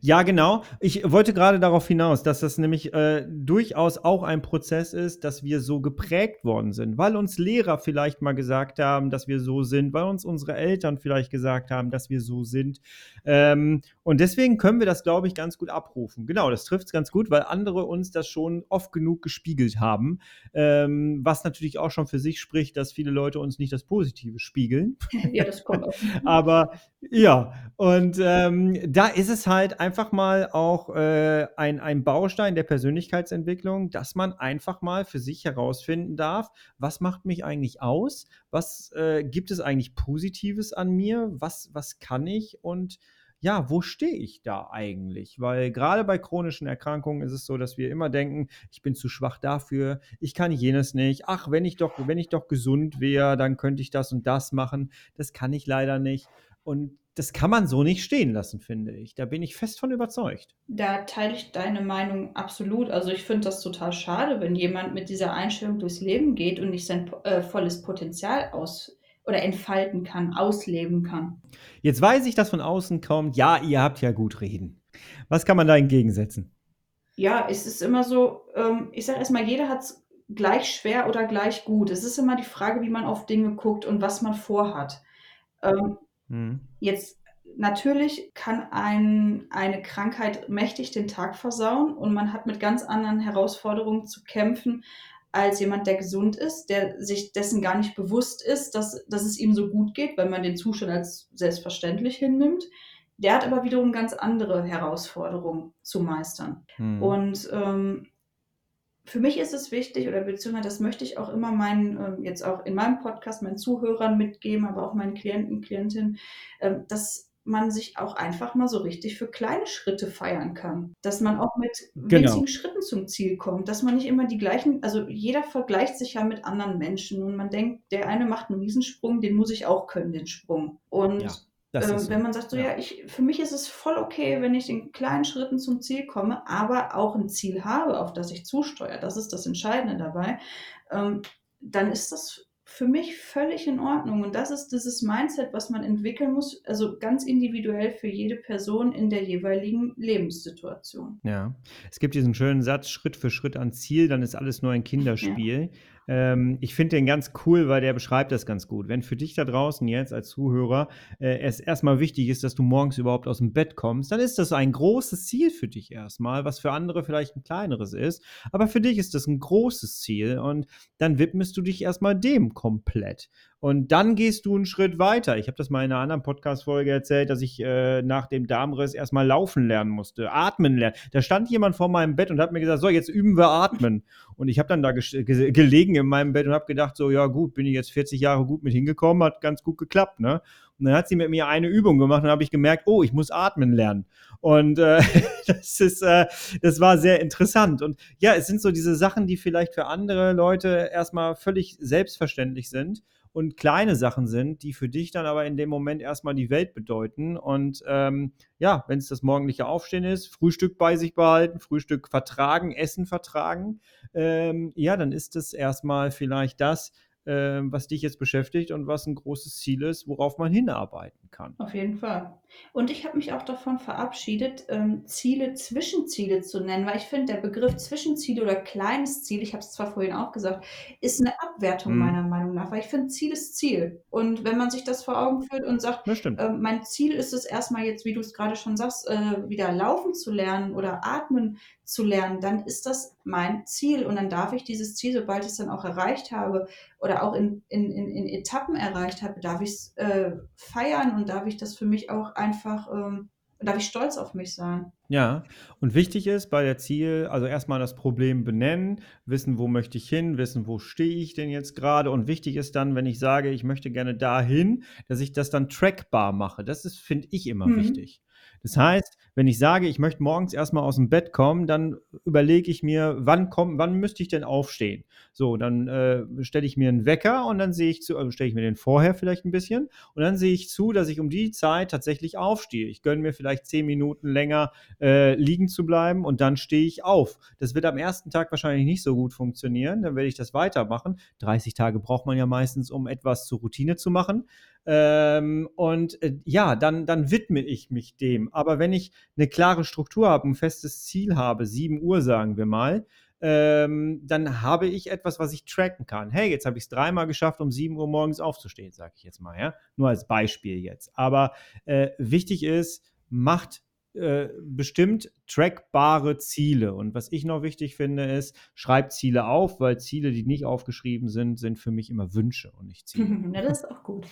Ja, genau. Ich wollte gerade darauf hinaus, dass das nämlich äh, durchaus auch ein Prozess ist, dass wir so geprägt worden sind, weil uns Lehrer vielleicht mal gesagt haben, dass wir so sind, weil uns unsere Eltern vielleicht gesagt haben, dass wir so sind. Ähm, und deswegen können wir das, glaube ich, ganz gut abrufen. Genau, das trifft es ganz gut, weil andere uns das schon oft genug gespiegelt haben, ähm, was natürlich auch schon für sich spricht, dass viele Leute uns nicht das Positive spiegeln. Ja, das kommt auch. Aber Ja, und ähm, da ist es halt einfach mal auch äh, ein, ein Baustein der Persönlichkeitsentwicklung, dass man einfach mal für sich herausfinden darf, was macht mich eigentlich aus? Was äh, gibt es eigentlich Positives an mir? Was, was kann ich? Und ja, wo stehe ich da eigentlich? Weil gerade bei chronischen Erkrankungen ist es so, dass wir immer denken, ich bin zu schwach dafür, ich kann jenes nicht. Ach, wenn ich doch, wenn ich doch gesund wäre, dann könnte ich das und das machen. Das kann ich leider nicht. Und das kann man so nicht stehen lassen, finde ich. Da bin ich fest von überzeugt. Da teile ich deine Meinung absolut. Also ich finde das total schade, wenn jemand mit dieser Einstellung durchs Leben geht und nicht sein äh, volles Potenzial aus oder entfalten kann, ausleben kann. Jetzt weiß ich, dass von außen kommt, ja, ihr habt ja gut reden. Was kann man da entgegensetzen? Ja, es ist immer so, ähm, ich sage erstmal, jeder hat es gleich schwer oder gleich gut. Es ist immer die Frage, wie man auf Dinge guckt und was man vorhat. Ähm, mhm. Jetzt natürlich kann ein, eine Krankheit mächtig den Tag versauen und man hat mit ganz anderen Herausforderungen zu kämpfen, als jemand, der gesund ist, der sich dessen gar nicht bewusst ist, dass, dass es ihm so gut geht, weil man den Zustand als selbstverständlich hinnimmt. Der hat aber wiederum ganz andere Herausforderungen zu meistern. Hm. Und ähm, für mich ist es wichtig, oder beziehungsweise das möchte ich auch immer meinen, ähm, jetzt auch in meinem Podcast, meinen Zuhörern mitgeben, aber auch meinen Klienten, Klientinnen, ähm, dass man sich auch einfach mal so richtig für kleine Schritte feiern kann. Dass man auch mit genau. winzigen Schritten zum Ziel kommt. Dass man nicht immer die gleichen, also jeder vergleicht sich ja mit anderen Menschen und man denkt, der eine macht einen Riesensprung, den muss ich auch können, den Sprung. Und ja. Äh, so. wenn man sagt, so ja, ja ich, für mich ist es voll okay, wenn ich in kleinen Schritten zum Ziel komme, aber auch ein Ziel habe, auf das ich zusteuere, das ist das Entscheidende dabei, ähm, dann ist das für mich völlig in Ordnung. Und das ist dieses Mindset, was man entwickeln muss, also ganz individuell für jede Person in der jeweiligen Lebenssituation. Ja, es gibt diesen schönen Satz, Schritt für Schritt ans Ziel, dann ist alles nur ein Kinderspiel. Ja. Ähm, ich finde den ganz cool, weil der beschreibt das ganz gut. Wenn für dich da draußen jetzt als Zuhörer äh, es erstmal wichtig ist, dass du morgens überhaupt aus dem Bett kommst, dann ist das ein großes Ziel für dich erstmal, was für andere vielleicht ein kleineres ist. Aber für dich ist das ein großes Ziel und dann widmest du dich erstmal dem komplett. Und dann gehst du einen Schritt weiter. Ich habe das mal in einer anderen Podcast-Folge erzählt, dass ich äh, nach dem Darmriss erstmal laufen lernen musste, atmen lernen. Da stand jemand vor meinem Bett und hat mir gesagt: So, jetzt üben wir atmen. Und ich habe dann da ge gelegen in meinem Bett und habe gedacht: So, ja, gut, bin ich jetzt 40 Jahre gut mit hingekommen, hat ganz gut geklappt, ne? Und dann hat sie mit mir eine Übung gemacht und habe ich gemerkt, oh, ich muss atmen lernen. Und äh, das ist, äh, das war sehr interessant. Und ja, es sind so diese Sachen, die vielleicht für andere Leute erstmal völlig selbstverständlich sind und kleine Sachen sind, die für dich dann aber in dem Moment erstmal die Welt bedeuten. Und ähm, ja, wenn es das morgendliche Aufstehen ist, Frühstück bei sich behalten, Frühstück vertragen, Essen vertragen, ähm, ja, dann ist es erstmal vielleicht das, äh, was dich jetzt beschäftigt und was ein großes Ziel ist, worauf man hinarbeiten kann. Auf jeden Fall. Und ich habe mich auch davon verabschiedet, ähm, Ziele Zwischenziele zu nennen, weil ich finde, der Begriff Zwischenziele oder kleines Ziel, ich habe es zwar vorhin auch gesagt, ist eine Abwertung hm. meiner Meinung nach, weil ich finde, Ziel ist Ziel. Und wenn man sich das vor Augen führt und sagt, äh, mein Ziel ist es erstmal jetzt, wie du es gerade schon sagst, äh, wieder laufen zu lernen oder atmen zu lernen, dann ist das mein Ziel und dann darf ich dieses Ziel, sobald ich es dann auch erreicht habe oder auch in, in, in, in Etappen erreicht habe, darf ich es äh, feiern und darf ich das für mich auch einfach, ähm, darf ich stolz auf mich sein. Ja, und wichtig ist bei der Ziel, also erstmal das Problem benennen, wissen, wo möchte ich hin, wissen, wo stehe ich denn jetzt gerade. Und wichtig ist dann, wenn ich sage, ich möchte gerne dahin, dass ich das dann trackbar mache. Das ist, finde ich, immer mhm. wichtig. Das heißt, wenn ich sage, ich möchte morgens erstmal aus dem Bett kommen, dann überlege ich mir, wann komm, wann müsste ich denn aufstehen? So, dann äh, stelle ich mir einen Wecker und dann sehe ich zu, also stelle ich mir den vorher vielleicht ein bisschen und dann sehe ich zu, dass ich um die Zeit tatsächlich aufstehe. Ich gönne mir vielleicht zehn Minuten länger äh, liegen zu bleiben und dann stehe ich auf. Das wird am ersten Tag wahrscheinlich nicht so gut funktionieren, dann werde ich das weitermachen. 30 Tage braucht man ja meistens, um etwas zur Routine zu machen. Ähm, und äh, ja, dann, dann widme ich mich dem. Aber wenn ich eine klare Struktur habe, ein festes Ziel habe, 7 Uhr sagen wir mal, ähm, dann habe ich etwas, was ich tracken kann. Hey, jetzt habe ich es dreimal geschafft, um 7 Uhr morgens aufzustehen, sage ich jetzt mal, ja. Nur als Beispiel jetzt. Aber äh, wichtig ist, macht äh, bestimmt trackbare Ziele. Und was ich noch wichtig finde, ist, schreibt Ziele auf, weil Ziele, die nicht aufgeschrieben sind, sind für mich immer Wünsche und nicht Ziele. ja, das ist auch gut.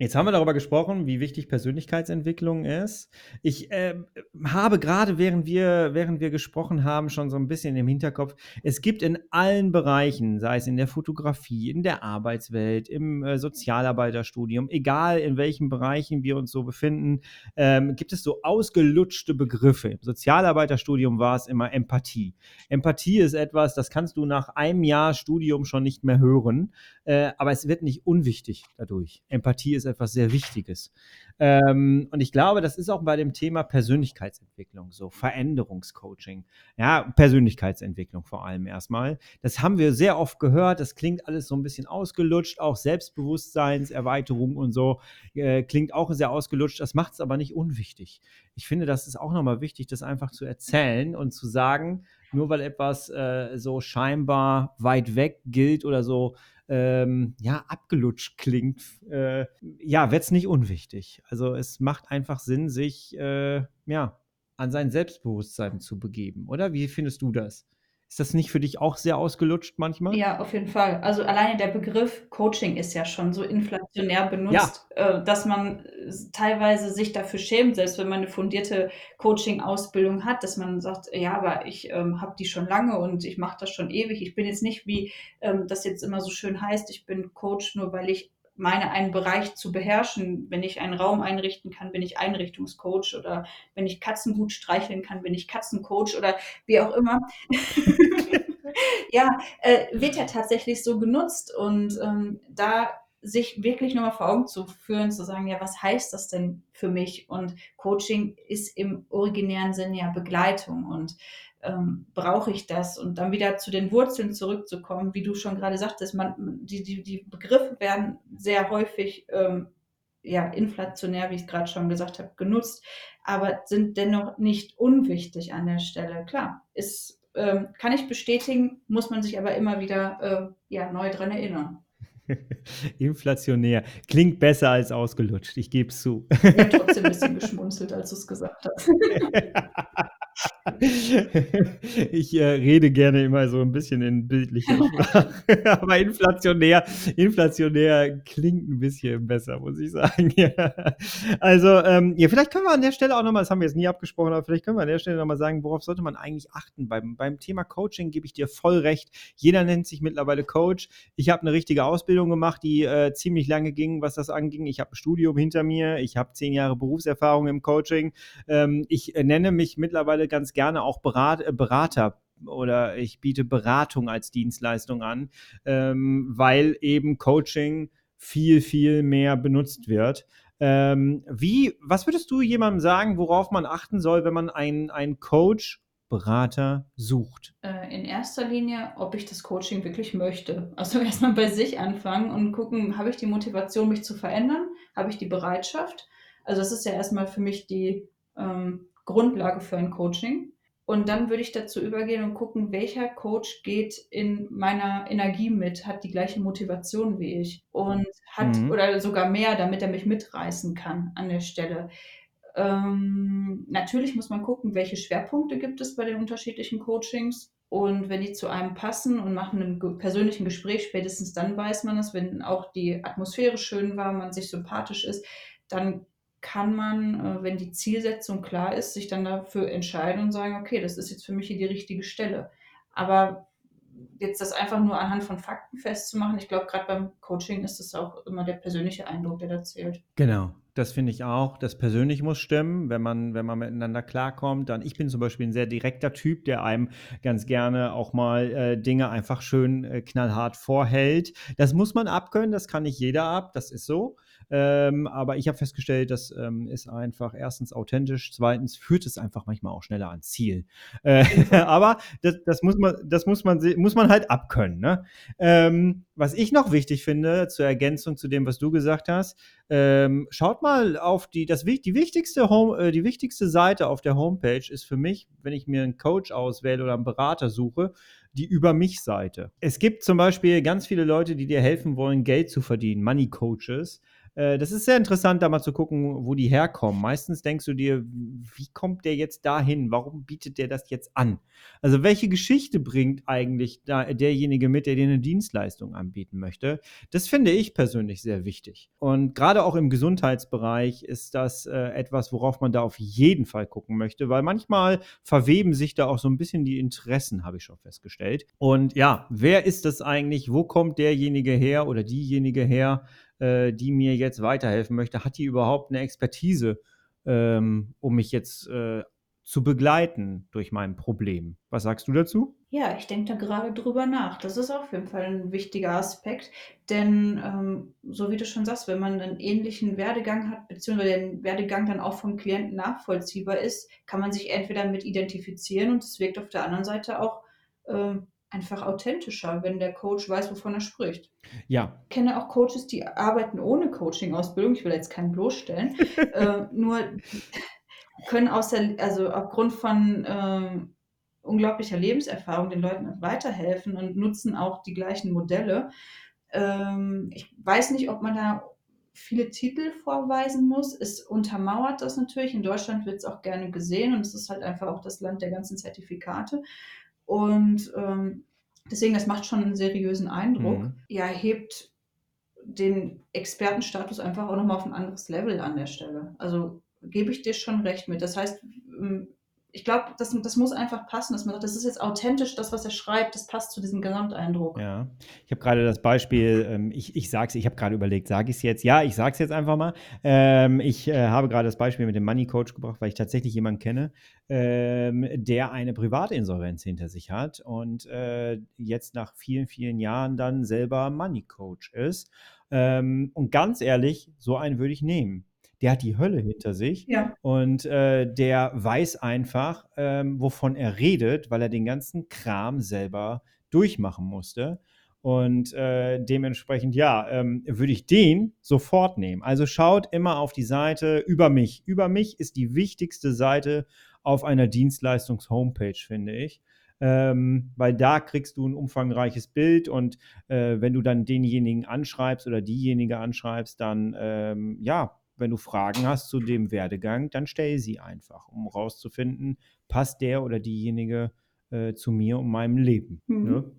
Jetzt haben wir darüber gesprochen, wie wichtig Persönlichkeitsentwicklung ist. Ich äh, habe gerade, während wir, während wir gesprochen haben, schon so ein bisschen im Hinterkopf, es gibt in allen Bereichen, sei es in der Fotografie, in der Arbeitswelt, im äh, Sozialarbeiterstudium, egal in welchen Bereichen wir uns so befinden, ähm, gibt es so ausgelutschte Begriffe. Im Sozialarbeiterstudium war es immer Empathie. Empathie ist etwas, das kannst du nach einem Jahr Studium schon nicht mehr hören, äh, aber es wird nicht unwichtig dadurch. Empathie ist etwas sehr Wichtiges. Ähm, und ich glaube, das ist auch bei dem Thema Persönlichkeitsentwicklung so, Veränderungscoaching. Ja, Persönlichkeitsentwicklung vor allem erstmal. Das haben wir sehr oft gehört. Das klingt alles so ein bisschen ausgelutscht. Auch Selbstbewusstseinserweiterung und so äh, klingt auch sehr ausgelutscht. Das macht es aber nicht unwichtig. Ich finde, das ist auch nochmal wichtig, das einfach zu erzählen und zu sagen, nur weil etwas äh, so scheinbar weit weg gilt oder so ähm, ja, abgelutscht klingt, äh, ja, wird es nicht unwichtig. Also es macht einfach Sinn, sich äh, ja, an sein Selbstbewusstsein zu begeben, oder? Wie findest du das? Ist das nicht für dich auch sehr ausgelutscht manchmal? Ja, auf jeden Fall. Also alleine der Begriff Coaching ist ja schon so inflationär benutzt, ja. äh, dass man teilweise sich dafür schämt, selbst wenn man eine fundierte Coaching-Ausbildung hat, dass man sagt, ja, aber ich ähm, habe die schon lange und ich mache das schon ewig. Ich bin jetzt nicht, wie ähm, das jetzt immer so schön heißt, ich bin Coach, nur weil ich meine, einen Bereich zu beherrschen. Wenn ich einen Raum einrichten kann, bin ich Einrichtungscoach oder wenn ich Katzen gut streicheln kann, bin ich Katzencoach oder wie auch immer. ja, äh, wird ja tatsächlich so genutzt und ähm, da sich wirklich nochmal vor Augen zu führen, zu sagen, ja, was heißt das denn für mich? Und Coaching ist im originären Sinne ja Begleitung und ähm, brauche ich das? Und dann wieder zu den Wurzeln zurückzukommen, wie du schon gerade sagtest, man, die, die, die Begriffe werden sehr häufig ähm, ja, inflationär, wie ich es gerade schon gesagt habe, genutzt, aber sind dennoch nicht unwichtig an der Stelle. Klar, ist, ähm, kann ich bestätigen, muss man sich aber immer wieder äh, ja, neu dran erinnern. Inflationär. Klingt besser als ausgelutscht, ich gebe es zu. Ich habe trotzdem ein bisschen geschmunzelt, als du es gesagt hast. Ich äh, rede gerne immer so ein bisschen in bildlicher Sprache, aber inflationär, inflationär klingt ein bisschen besser, muss ich sagen. Also, ähm, ja, vielleicht können wir an der Stelle auch nochmal, das haben wir jetzt nie abgesprochen, aber vielleicht können wir an der Stelle nochmal sagen, worauf sollte man eigentlich achten? Beim, beim Thema Coaching gebe ich dir voll recht. Jeder nennt sich mittlerweile Coach. Ich habe eine richtige Ausbildung gemacht, die äh, ziemlich lange ging, was das anging. Ich habe ein Studium hinter mir, ich habe zehn Jahre Berufserfahrung im Coaching. Ähm, ich äh, nenne mich mittlerweile ganz gerne auch Berat, äh, Berater oder ich biete Beratung als Dienstleistung an, ähm, weil eben Coaching viel, viel mehr benutzt wird. Ähm, wie, was würdest du jemandem sagen, worauf man achten soll, wenn man einen, Coach, Berater sucht? Äh, in erster Linie, ob ich das Coaching wirklich möchte. Also erstmal bei sich anfangen und gucken, habe ich die Motivation, mich zu verändern? Habe ich die Bereitschaft? Also das ist ja erstmal für mich die ähm, Grundlage für ein Coaching. Und dann würde ich dazu übergehen und gucken, welcher Coach geht in meiner Energie mit, hat die gleiche Motivation wie ich und hat mhm. oder sogar mehr, damit er mich mitreißen kann an der Stelle. Ähm, natürlich muss man gucken, welche Schwerpunkte gibt es bei den unterschiedlichen Coachings. Und wenn die zu einem passen und nach einem persönlichen Gespräch, spätestens dann weiß man es, wenn auch die Atmosphäre schön war, man sich sympathisch ist, dann kann man, äh, wenn die Zielsetzung klar ist, sich dann dafür entscheiden und sagen, okay, das ist jetzt für mich hier die richtige Stelle. Aber jetzt das einfach nur anhand von Fakten festzumachen, ich glaube, gerade beim Coaching ist es auch immer der persönliche Eindruck, der da zählt. Genau, das finde ich auch. Das persönlich muss stimmen, wenn man, wenn man miteinander klarkommt. Dann, ich bin zum Beispiel ein sehr direkter Typ, der einem ganz gerne auch mal äh, Dinge einfach schön äh, knallhart vorhält. Das muss man abkönnen, das kann nicht jeder ab, das ist so. Ähm, aber ich habe festgestellt, das ähm, ist einfach erstens authentisch, zweitens führt es einfach manchmal auch schneller ans Ziel. Äh, aber das, das, muss man, das muss man, muss man halt abkönnen. Ne? Ähm, was ich noch wichtig finde, zur Ergänzung zu dem, was du gesagt hast, ähm, schaut mal auf die, das, die, wichtigste Home, äh, die wichtigste Seite auf der Homepage ist für mich, wenn ich mir einen Coach auswähle oder einen Berater suche, die Über mich-Seite. Es gibt zum Beispiel ganz viele Leute, die dir helfen wollen, Geld zu verdienen, Money Coaches. Äh, das ist sehr interessant, da mal zu gucken, wo die herkommen. Meistens denkst du dir, wie kommt der jetzt dahin? Warum bietet der das jetzt an? Also welche Geschichte bringt eigentlich derjenige mit, der dir eine Dienstleistung anbieten möchte? Das finde ich persönlich sehr wichtig. Und gerade auch im Gesundheitsbereich ist das äh, etwas, worauf man da auf jeden Fall gucken möchte, weil manchmal verweben sich da auch so ein bisschen die Interessen, habe ich schon festgestellt. Und ja, wer ist das eigentlich? Wo kommt derjenige her oder diejenige her, äh, die mir jetzt weiterhelfen möchte? Hat die überhaupt eine Expertise, ähm, um mich jetzt äh, zu begleiten durch mein Problem? Was sagst du dazu? Ja, ich denke da gerade drüber nach. Das ist auf jeden Fall ein wichtiger Aspekt, denn ähm, so wie du schon sagst, wenn man einen ähnlichen Werdegang hat, beziehungsweise der Werdegang dann auch vom Klienten nachvollziehbar ist, kann man sich entweder mit identifizieren und es wirkt auf der anderen Seite auch ähm, einfach authentischer, wenn der Coach weiß, wovon er spricht. Ja. Ich kenne auch Coaches, die arbeiten ohne Coaching-Ausbildung. Ich will jetzt keinen bloßstellen. äh, nur können aus der, also aufgrund von äh, unglaublicher Lebenserfahrung den Leuten weiterhelfen und nutzen auch die gleichen Modelle. Ähm, ich weiß nicht, ob man da viele Titel vorweisen muss. Es untermauert das natürlich. In Deutschland wird es auch gerne gesehen und es ist halt einfach auch das Land der ganzen Zertifikate. Und ähm, deswegen, das macht schon einen seriösen Eindruck. Mhm. Ja, hebt den Expertenstatus einfach auch nochmal auf ein anderes Level an der Stelle. Also gebe ich dir schon recht mit. Das heißt, ich glaube, das, das muss einfach passen, dass man sagt, das ist jetzt authentisch, das, was er schreibt, das passt zu diesem Gesamteindruck. Ja, ich habe gerade das Beispiel, ähm, ich, ich sage es, ich habe gerade überlegt, sage ich es jetzt? Ja, ich sage es jetzt einfach mal. Ähm, ich äh, habe gerade das Beispiel mit dem Money Coach gebracht, weil ich tatsächlich jemanden kenne, ähm, der eine Privatinsolvenz hinter sich hat und äh, jetzt nach vielen, vielen Jahren dann selber Money Coach ist. Ähm, und ganz ehrlich, so einen würde ich nehmen der hat die Hölle hinter sich ja. und äh, der weiß einfach, ähm, wovon er redet, weil er den ganzen Kram selber durchmachen musste. Und äh, dementsprechend, ja, ähm, würde ich den sofort nehmen. Also schaut immer auf die Seite über mich. Über mich ist die wichtigste Seite auf einer Dienstleistungs-Homepage, finde ich. Ähm, weil da kriegst du ein umfangreiches Bild und äh, wenn du dann denjenigen anschreibst oder diejenige anschreibst, dann ähm, ja, wenn du Fragen hast zu dem Werdegang, dann stell sie einfach, um rauszufinden, passt der oder diejenige äh, zu mir und meinem Leben. Mhm. Ne?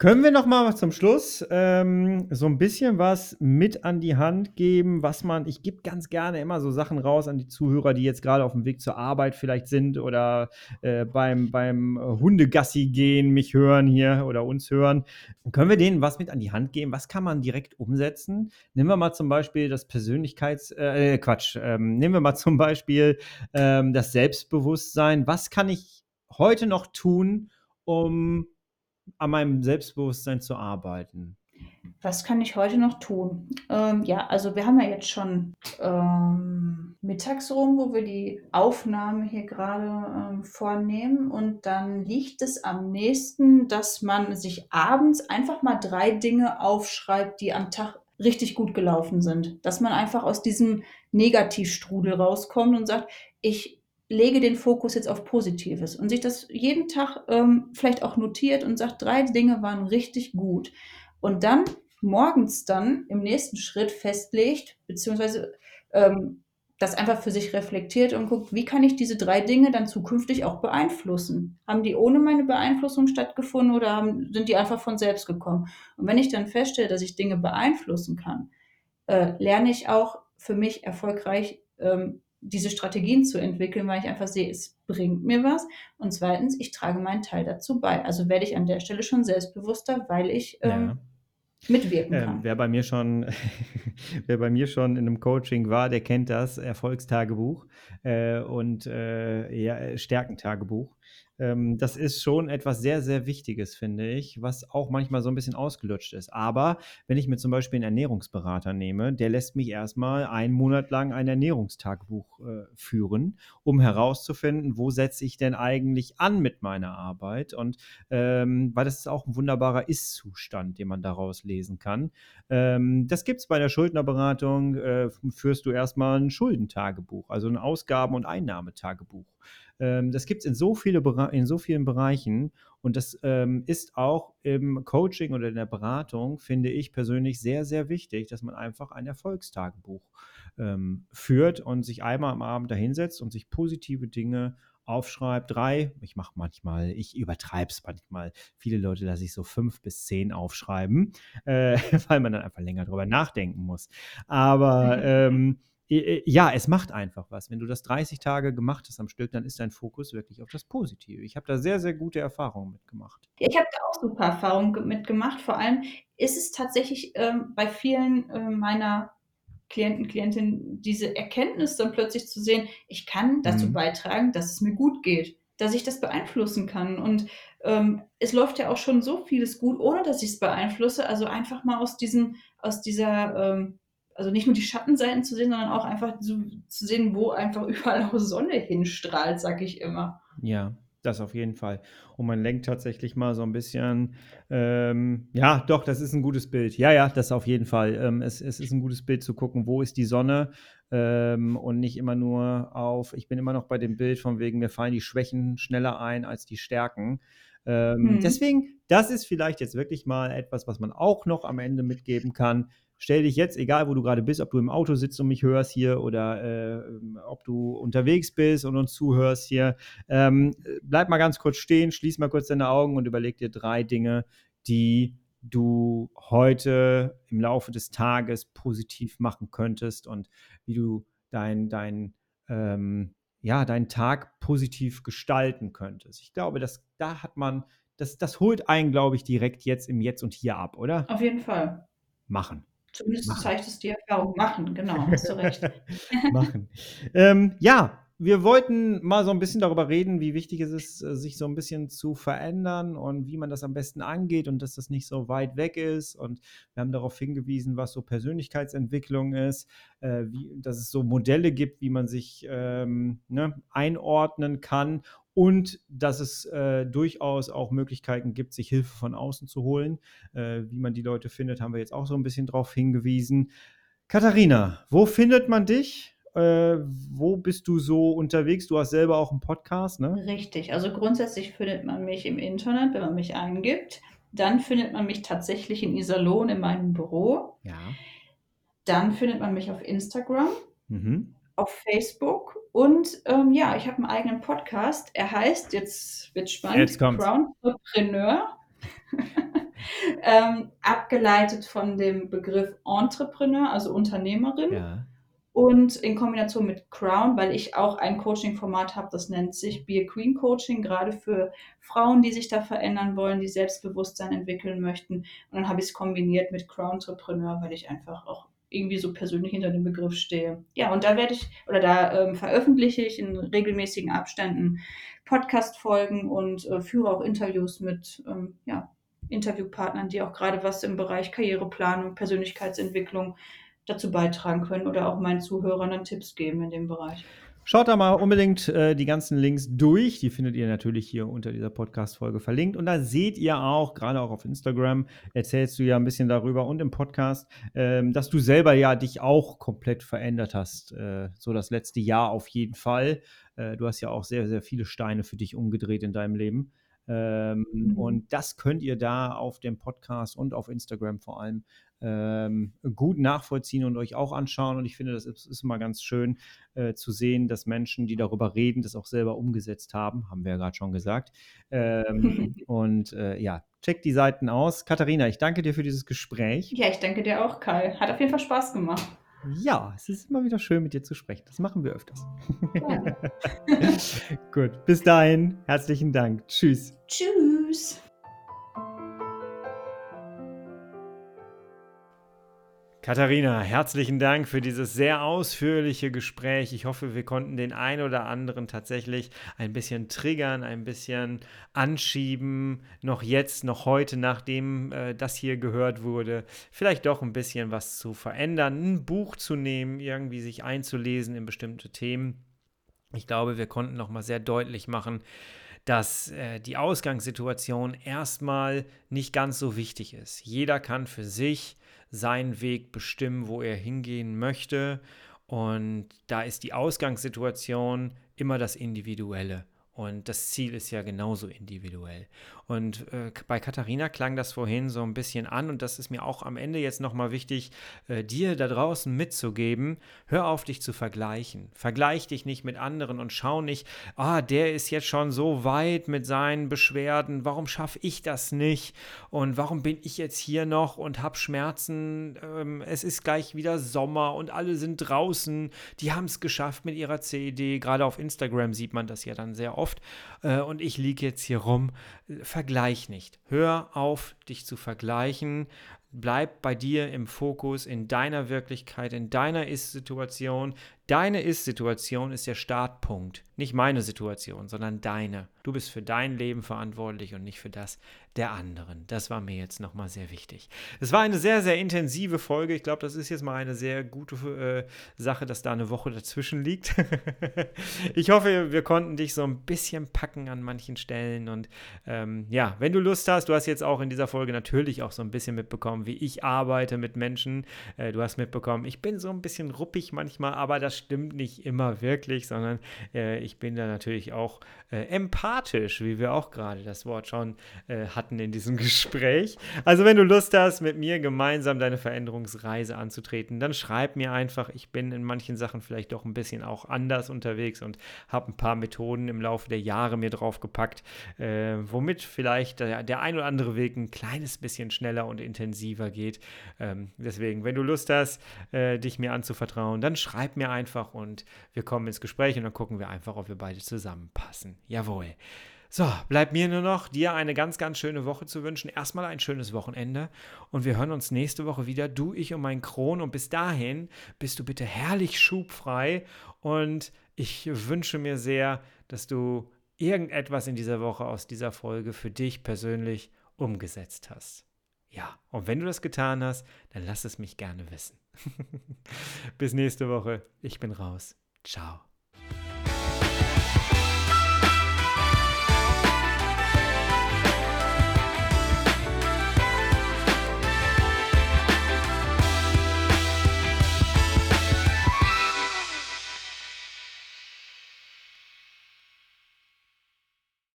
Können wir noch mal zum Schluss ähm, so ein bisschen was mit an die Hand geben, was man, ich gebe ganz gerne immer so Sachen raus an die Zuhörer, die jetzt gerade auf dem Weg zur Arbeit vielleicht sind oder äh, beim, beim Hundegassi gehen, mich hören hier oder uns hören. Können wir denen was mit an die Hand geben? Was kann man direkt umsetzen? Nehmen wir mal zum Beispiel das Persönlichkeits-, äh, Quatsch, ähm, nehmen wir mal zum Beispiel ähm, das Selbstbewusstsein. Was kann ich heute noch tun, um an meinem Selbstbewusstsein zu arbeiten? Was kann ich heute noch tun? Ähm, ja, also wir haben ja jetzt schon ähm, mittags rum, wo wir die Aufnahme hier gerade ähm, vornehmen. Und dann liegt es am nächsten, dass man sich abends einfach mal drei Dinge aufschreibt, die am Tag richtig gut gelaufen sind. Dass man einfach aus diesem Negativstrudel rauskommt und sagt, ich lege den Fokus jetzt auf Positives und sich das jeden Tag ähm, vielleicht auch notiert und sagt, drei Dinge waren richtig gut. Und dann morgens dann im nächsten Schritt festlegt, beziehungsweise ähm, das einfach für sich reflektiert und guckt, wie kann ich diese drei Dinge dann zukünftig auch beeinflussen? Haben die ohne meine Beeinflussung stattgefunden oder haben, sind die einfach von selbst gekommen? Und wenn ich dann feststelle, dass ich Dinge beeinflussen kann, äh, lerne ich auch für mich erfolgreich ähm, diese Strategien zu entwickeln, weil ich einfach sehe, es bringt mir was. Und zweitens, ich trage meinen Teil dazu bei. Also werde ich an der Stelle schon selbstbewusster, weil ich ähm, ja. mitwirken ähm, kann. wer bei mir schon, wer bei mir schon in einem Coaching war, der kennt das Erfolgstagebuch äh, und äh, ja, Stärkentagebuch. Ähm, das ist schon etwas sehr, sehr Wichtiges, finde ich, was auch manchmal so ein bisschen ausgelutscht ist. Aber wenn ich mir zum Beispiel einen Ernährungsberater nehme, der lässt mich erstmal einen Monat lang ein Ernährungstagebuch äh, führen, um herauszufinden, wo setze ich denn eigentlich an mit meiner Arbeit. Und ähm, weil das ist auch ein wunderbarer Ist-Zustand, den man daraus lesen kann. Ähm, das gibt es bei der Schuldnerberatung, äh, führst du erstmal ein Schuldentagebuch, also ein Ausgaben- und Einnahmetagebuch. Ähm, das gibt es in, so viele in so vielen Bereichen und das ähm, ist auch im Coaching oder in der Beratung, finde ich persönlich sehr, sehr wichtig, dass man einfach ein Erfolgstagebuch ähm, führt und sich einmal am Abend dahinsetzt und sich positive Dinge aufschreibt, drei, ich mache manchmal, ich übertreibe es manchmal, viele Leute lasse ich so fünf bis zehn aufschreiben, äh, weil man dann einfach länger drüber nachdenken muss. Aber ähm, ja, es macht einfach was. Wenn du das 30 Tage gemacht hast am Stück, dann ist dein Fokus wirklich auf das Positive. Ich habe da sehr, sehr gute Erfahrungen mitgemacht. Ich habe da auch super Erfahrungen mitgemacht. Vor allem ist es tatsächlich ähm, bei vielen äh, meiner Klienten, Klientinnen diese Erkenntnis dann plötzlich zu sehen, ich kann dazu mhm. beitragen, dass es mir gut geht, dass ich das beeinflussen kann. Und ähm, es läuft ja auch schon so vieles gut, ohne dass ich es beeinflusse. Also einfach mal aus diesem, aus dieser ähm, also nicht nur die Schattenseiten zu sehen, sondern auch einfach zu, zu sehen, wo einfach überall auch Sonne hinstrahlt, sag ich immer. Ja, das auf jeden Fall. Und man lenkt tatsächlich mal so ein bisschen, ähm, ja, doch, das ist ein gutes Bild. Ja, ja, das auf jeden Fall. Ähm, es, es ist ein gutes Bild zu gucken, wo ist die Sonne ähm, und nicht immer nur auf, ich bin immer noch bei dem Bild von wegen, mir fallen die Schwächen schneller ein als die Stärken. Ähm, hm. Deswegen, das ist vielleicht jetzt wirklich mal etwas, was man auch noch am Ende mitgeben kann stell dich jetzt, egal wo du gerade bist, ob du im Auto sitzt und mich hörst hier oder äh, ob du unterwegs bist und uns zuhörst hier, ähm, bleib mal ganz kurz stehen, schließ mal kurz deine Augen und überleg dir drei Dinge, die du heute im Laufe des Tages positiv machen könntest und wie du dein, dein, ähm, ja, deinen Tag positiv gestalten könntest. Ich glaube, dass da hat man, das, das holt einen, glaube ich, direkt jetzt im Jetzt und Hier ab, oder? Auf jeden Fall. Machen. Zumindest machen. zeigt es die Erfahrung. Machen, genau, hast du recht. machen. Ähm, ja, wir wollten mal so ein bisschen darüber reden, wie wichtig es ist, äh, sich so ein bisschen zu verändern und wie man das am besten angeht und dass das nicht so weit weg ist. Und wir haben darauf hingewiesen, was so Persönlichkeitsentwicklung ist, äh, wie, dass es so Modelle gibt, wie man sich ähm, ne, einordnen kann und dass es äh, durchaus auch Möglichkeiten gibt, sich Hilfe von außen zu holen. Äh, wie man die Leute findet, haben wir jetzt auch so ein bisschen darauf hingewiesen. Katharina, wo findet man dich? Äh, wo bist du so unterwegs? Du hast selber auch einen Podcast, ne? Richtig. Also grundsätzlich findet man mich im Internet, wenn man mich eingibt. Dann findet man mich tatsächlich in Iserlohn in meinem Büro. Ja. Dann findet man mich auf Instagram. Mhm auf Facebook und ähm, ja, ich habe einen eigenen Podcast. Er heißt, jetzt wird spannend, jetzt Crownpreneur. ähm, abgeleitet von dem Begriff Entrepreneur, also Unternehmerin. Ja. Und in Kombination mit Crown, weil ich auch ein Coaching-Format habe, das nennt sich Be a Queen Coaching, gerade für Frauen, die sich da verändern wollen, die Selbstbewusstsein entwickeln möchten. Und dann habe ich es kombiniert mit Crown Entrepreneur, weil ich einfach auch irgendwie so persönlich hinter dem Begriff stehe. Ja, und da werde ich oder da ähm, veröffentliche ich in regelmäßigen Abständen Podcast-Folgen und äh, führe auch Interviews mit ähm, ja, Interviewpartnern, die auch gerade was im Bereich Karriereplanung, Persönlichkeitsentwicklung dazu beitragen können oder auch meinen Zuhörern dann Tipps geben in dem Bereich. Schaut da mal unbedingt äh, die ganzen Links durch. Die findet ihr natürlich hier unter dieser Podcast-Folge verlinkt. Und da seht ihr auch, gerade auch auf Instagram, erzählst du ja ein bisschen darüber und im Podcast, ähm, dass du selber ja dich auch komplett verändert hast. Äh, so das letzte Jahr auf jeden Fall. Äh, du hast ja auch sehr, sehr viele Steine für dich umgedreht in deinem Leben. Ähm, mhm. Und das könnt ihr da auf dem Podcast und auf Instagram vor allem ähm, gut nachvollziehen und euch auch anschauen. Und ich finde, das ist, ist immer ganz schön äh, zu sehen, dass Menschen, die darüber reden, das auch selber umgesetzt haben, haben wir ja gerade schon gesagt. Ähm, und äh, ja, checkt die Seiten aus. Katharina, ich danke dir für dieses Gespräch. Ja, ich danke dir auch, Kai. Hat auf jeden Fall Spaß gemacht. Ja, es ist immer wieder schön, mit dir zu sprechen. Das machen wir öfters. Ja. Gut, bis dahin. Herzlichen Dank. Tschüss. Tschüss. Katharina, herzlichen Dank für dieses sehr ausführliche Gespräch. Ich hoffe, wir konnten den einen oder anderen tatsächlich ein bisschen triggern, ein bisschen anschieben, noch jetzt, noch heute, nachdem äh, das hier gehört wurde, vielleicht doch ein bisschen was zu verändern, ein Buch zu nehmen, irgendwie sich einzulesen in bestimmte Themen. Ich glaube, wir konnten noch mal sehr deutlich machen, dass äh, die Ausgangssituation erstmal nicht ganz so wichtig ist. Jeder kann für sich seinen Weg bestimmen, wo er hingehen möchte. Und da ist die Ausgangssituation immer das Individuelle. Und das Ziel ist ja genauso individuell. Und äh, bei Katharina klang das vorhin so ein bisschen an und das ist mir auch am Ende jetzt nochmal wichtig, äh, dir da draußen mitzugeben. Hör auf, dich zu vergleichen. Vergleich dich nicht mit anderen und schau nicht, ah, der ist jetzt schon so weit mit seinen Beschwerden, warum schaffe ich das nicht? Und warum bin ich jetzt hier noch und habe Schmerzen? Ähm, es ist gleich wieder Sommer und alle sind draußen, die haben es geschafft mit ihrer CED. Gerade auf Instagram sieht man das ja dann sehr oft äh, und ich liege jetzt hier rum. Vergleich nicht. Hör auf, dich zu vergleichen. Bleib bei dir im Fokus, in deiner Wirklichkeit, in deiner Ist-Situation. Deine Ist-Situation ist der Startpunkt. Nicht meine Situation, sondern deine. Du bist für dein Leben verantwortlich und nicht für das der anderen. Das war mir jetzt nochmal sehr wichtig. Es war eine sehr, sehr intensive Folge. Ich glaube, das ist jetzt mal eine sehr gute äh, Sache, dass da eine Woche dazwischen liegt. ich hoffe, wir konnten dich so ein bisschen packen an manchen Stellen. Und ähm, ja, wenn du Lust hast, du hast jetzt auch in dieser Folge natürlich auch so ein bisschen mitbekommen, wie ich arbeite mit Menschen. Äh, du hast mitbekommen, ich bin so ein bisschen ruppig manchmal, aber das stimmt nicht immer wirklich, sondern äh, ich bin da natürlich auch äh, empathisch, wie wir auch gerade das Wort schon äh, hatten in diesem Gespräch. Also wenn du Lust hast, mit mir gemeinsam deine Veränderungsreise anzutreten, dann schreib mir einfach. Ich bin in manchen Sachen vielleicht doch ein bisschen auch anders unterwegs und habe ein paar Methoden im Laufe der Jahre mir draufgepackt, äh, womit vielleicht der, der, ein oder andere Weg ein kleines bisschen schneller und intensiver geht. Ähm, deswegen, wenn du Lust hast, äh, dich mir anzuvertrauen, dann schreib mir einfach und wir kommen ins Gespräch und dann gucken wir einfach, ob wir beide zusammenpassen. Jawohl. So, bleibt mir nur noch, dir eine ganz, ganz schöne Woche zu wünschen. Erstmal ein schönes Wochenende und wir hören uns nächste Woche wieder, du, ich und mein Kron. Und bis dahin bist du bitte herrlich schubfrei und ich wünsche mir sehr, dass du irgendetwas in dieser Woche aus dieser Folge für dich persönlich umgesetzt hast. Ja, und wenn du das getan hast, dann lass es mich gerne wissen. Bis nächste Woche. Ich bin raus. Ciao.